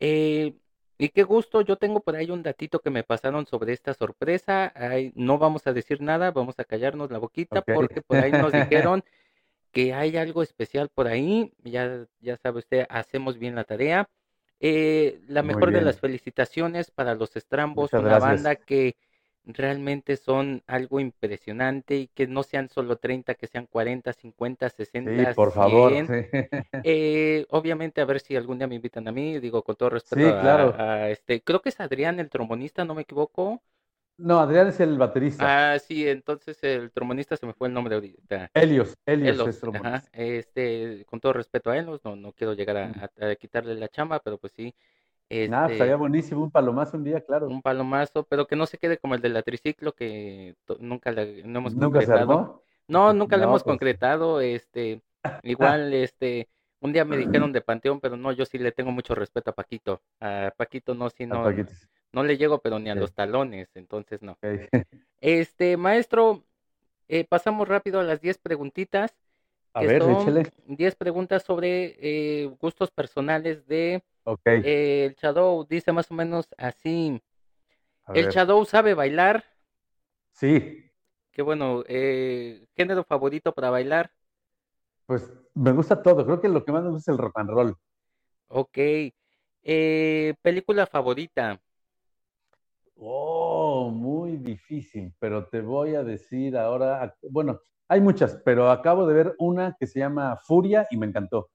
Eh, y qué gusto, yo tengo por ahí un datito que me pasaron sobre esta sorpresa. Ay, no vamos a decir nada, vamos a callarnos la boquita porque por ahí nos dijeron que hay algo especial por ahí. Ya, ya sabe usted, hacemos bien la tarea. Eh, la Muy mejor de las felicitaciones para los Estrambos, Muchas una gracias. banda que realmente son algo impresionante y que no sean solo 30, que sean 40, 50, Sí, 60, por favor. 100. Sí, Eh, obviamente, a ver si algún día me invitan a mí, digo con todo respeto Sí, claro. a este, creo que es Adrián el trombonista, no me equivoco. No, Adrián es el baterista. Ah, sí, entonces el trombonista se me fue el nombre ahorita. Helios, Helios Elos, es ajá, trombonista. este, con todo respeto a Elos, no, no quiero llegar a, a- a quitarle la chamba, pero pues sí, Nada, pues, estaría este, buenísimo un palomazo un día, claro. un palomazo, pero que no se quede como el del latriciclo que to- nunca le- no hemos ¿Nunca se concretado. armó? No, nunca lo No, hemos pues. concretado, este, igual, este, un día me dijeron de Panteón, pero no, yo sí le tengo mucho respeto a Paquito. A Paquito no, sí, A no, no, le llego, pero ni a los talones, entonces no. ok. Este, maestro, eh, pasamos rápido a las 10 preguntitas, A que ver, son échale. 10 preguntas sobre eh, gustos personales de Ok. eh, el Shadow. Dice más o menos así. ¿El Shadow sabe bailar? Sí. Qué bueno. Eh, ¿Género favorito para bailar? Pues me gusta todo. Creo que lo que más me gusta es el rock and roll. Ok. Eh, ¿Película favorita? Oh, muy difícil, pero te voy a decir ahora, bueno, hay muchas, pero acabo de ver una que se llama Furia y me encantó.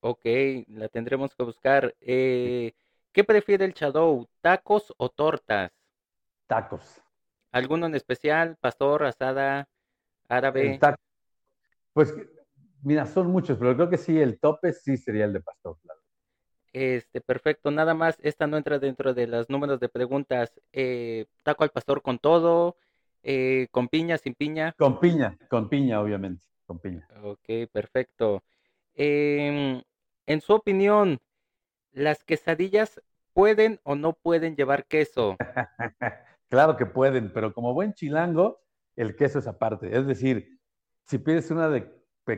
Ok, la tendremos que buscar. Eh, ¿qué prefiere el Shadow, tacos o tortas? Tacos. ¿Alguno en especial? Pastor, asada, árabe. Pues mira, son muchos, pero creo que sí, el tope sí sería el de pastor. Claro. Este, perfecto. Nada más, esta no entra dentro de los números de preguntas. Eh, taco al pastor con todo, eh, con piña, sin piña. Con piña, con piña, obviamente, con piña. Ok, perfecto. Em, en su opinión, ¿las quesadillas pueden o no pueden llevar queso? claro que pueden, pero como buen chilango, el queso es aparte. Es decir, si pides una de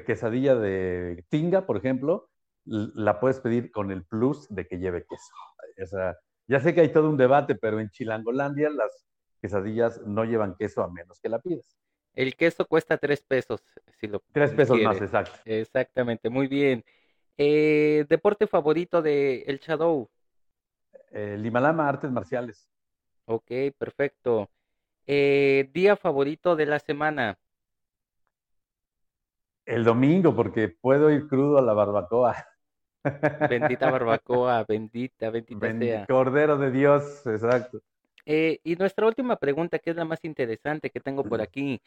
quesadilla de tinga, por ejemplo, la puedes pedir con el plus de que lleve queso. O sea, ya sé que hay todo un debate, pero en Chilangolandia las quesadillas no llevan queso a menos que la pidas. El queso cuesta tres pesos, si lo Tres pesos más, exacto. Exactamente, muy bien. Eh, ¿Deporte favorito de El Shadow? El Himalama, artes marciales. Ok, perfecto. Eh, ¿Día favorito de la semana? El domingo, porque puedo ir crudo a la barbacoa. Bendita barbacoa, bendita, bendita sea. Cordero de Dios, exacto. Eh, y nuestra última pregunta, que es la más interesante que tengo por aquí.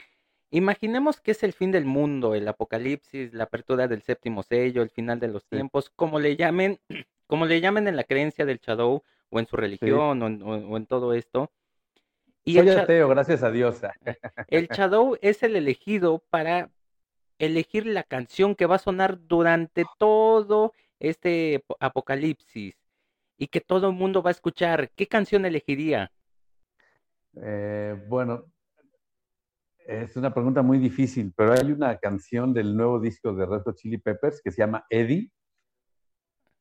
Imaginemos que es el fin del mundo, el apocalipsis, la apertura del séptimo sello, el final de los tiempos, como le llamen, como le llamen en la creencia del Shadow o en su religión o, en, todo esto. Y Soy el ateo, gracias a Dios. el Shadow es el elegido para elegir la canción que va a sonar durante todo este apocalipsis y que todo el mundo va a escuchar, ¿qué canción elegiría? Eh, bueno, es una pregunta muy difícil, pero hay una canción del nuevo disco de Red Hot Chili Peppers que se llama Eddie,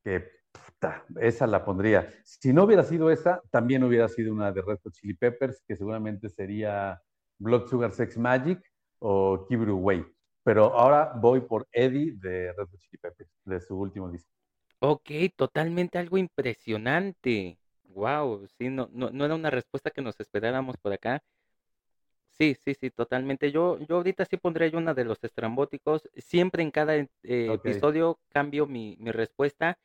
que esa la pondría. Si no hubiera sido esa, también hubiera sido una de Red Hot Chili Peppers, que seguramente sería Blood Sugar Sex Magic o It Away. Pero ahora voy por Eddie de Red Hot Chili Peppers, de su último disco. Ok, totalmente algo impresionante. Wow, sí, no, no, no era una respuesta que nos esperáramos por acá. Sí, sí, sí, totalmente. Yo, yo ahorita sí pondría yo una de los estrambóticos. Siempre en cada eh, episodio cambio mi, mi respuesta.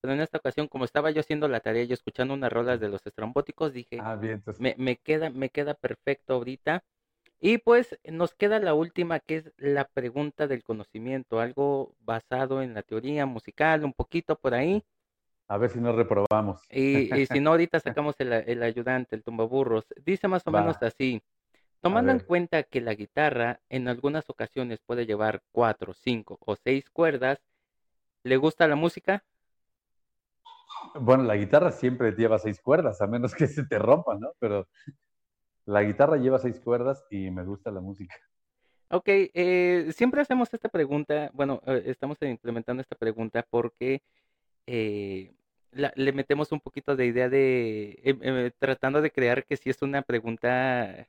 Pero en esta ocasión, como estaba yo haciendo la tarea y escuchando unas rolas de los estrambóticos, dije, ah, bien, me, me, queda, me queda perfecto ahorita. Y pues nos queda la última, que es la pregunta del conocimiento, algo basado en la teoría musical, un poquito por ahí. A ver si nos reprobamos. Y, si no, ahorita sacamos el, ayudante, el tumbaburros. Dice más o menos así. Tomando en cuenta que la guitarra en algunas ocasiones puede llevar cuatro, cinco o seis cuerdas, ¿le gusta la música? Bueno, la guitarra siempre lleva seis cuerdas, a menos que se te rompa, ¿no? Pero la guitarra lleva seis cuerdas y me gusta la música. Ok, eh, siempre hacemos esta pregunta, bueno, eh, estamos implementando esta pregunta porque eh, le metemos un poquito de idea de, tratando de crear que si es una pregunta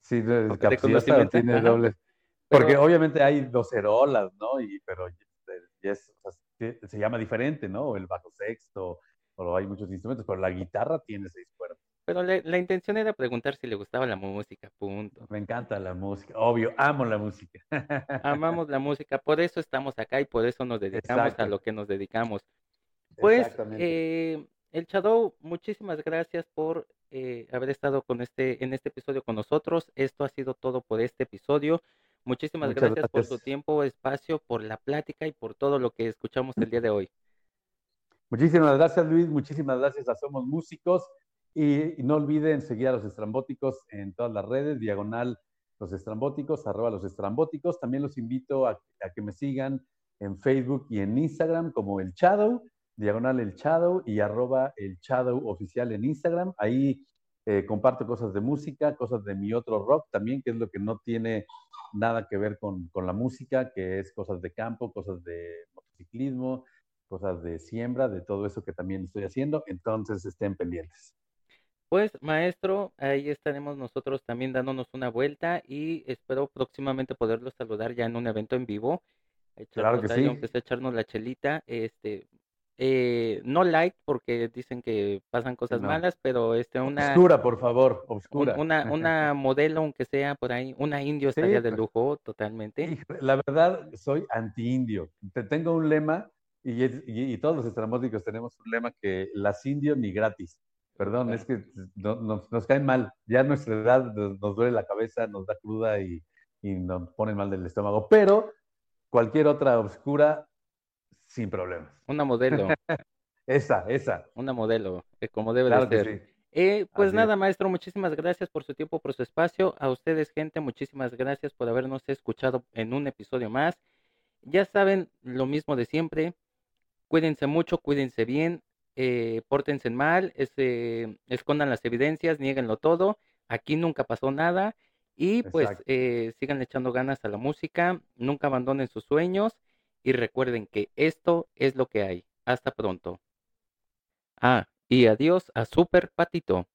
sí, de, conocimiento. Tiene doble. Porque obviamente hay dos erolas, ¿no? Y, pero se llama diferente, ¿no? El bajo sexto, o hay muchos instrumentos, pero la guitarra tiene seis cuerdas. Pero la intención era preguntar si le gustaba la música, punto. Me encanta la música, obvio, amo la música. Amamos la música, por eso estamos acá y por eso nos dedicamos a lo que nos dedicamos. Pues, eh, el Shadow, muchísimas gracias por eh, haber estado con este, en este episodio con nosotros. Esto ha sido todo por este episodio. Muchísimas gracias, por su tiempo, espacio, por la plática y por todo lo que escuchamos el día de hoy. Muchísimas gracias, Luis. Muchísimas gracias a Somos Músicos. Y, no olviden seguir a los estrambóticos en todas las redes, diagonal los estrambóticos, arroba los estrambóticos. También los invito a, que me sigan en Facebook y en Instagram como el Shadow, diagonal el Shadow y arroba el Shadow oficial en Instagram. Ahí eh, comparto cosas de música, cosas de mi otro rock también, que es lo que no tiene nada que ver con, con la música, que es cosas de campo, cosas de motociclismo, cosas de siembra, de todo eso que también estoy haciendo. Entonces estén pendientes. Pues maestro, ahí estaremos nosotros también dándonos una vuelta y espero próximamente poderlos saludar ya en un evento en vivo, Claro que sí. aunque sea echarnos la chelita, este, eh, no light porque dicen que pasan cosas no. malas, pero este, una, Obscura, por favor, obscura. una, una modelo, aunque sea por ahí, una indio estaría Sí, de pues, lujo totalmente. la verdad, soy anti-indio. Te tengo un lema, y, es- y- y todos los estrambóticos tenemos un lema que las indio ni gratis. Perdón, es que no- nos, nos caen mal. Ya a nuestra edad nos, nos duele la cabeza, nos da cruda y, y nos ponen mal del estómago. Pero cualquier otra obscura, sin problemas. una modelo. Esa, esa. Una modelo, eh, como debe de que ser. sí. Eh, pues Así es. nada, maestro, muchísimas gracias por su tiempo, por su espacio. A ustedes, gente, muchísimas gracias por habernos escuchado en un episodio más. Ya saben lo mismo de siempre. Cuídense mucho, cuídense bien, eh, pórtense mal, este, escondan las evidencias, niéguenlo todo. Aquí nunca pasó nada. Y pues eh, sigan echando ganas a la música, nunca abandonen sus sueños y recuerden que esto es lo que hay. Hasta pronto. Ah, y adiós a Super Patito.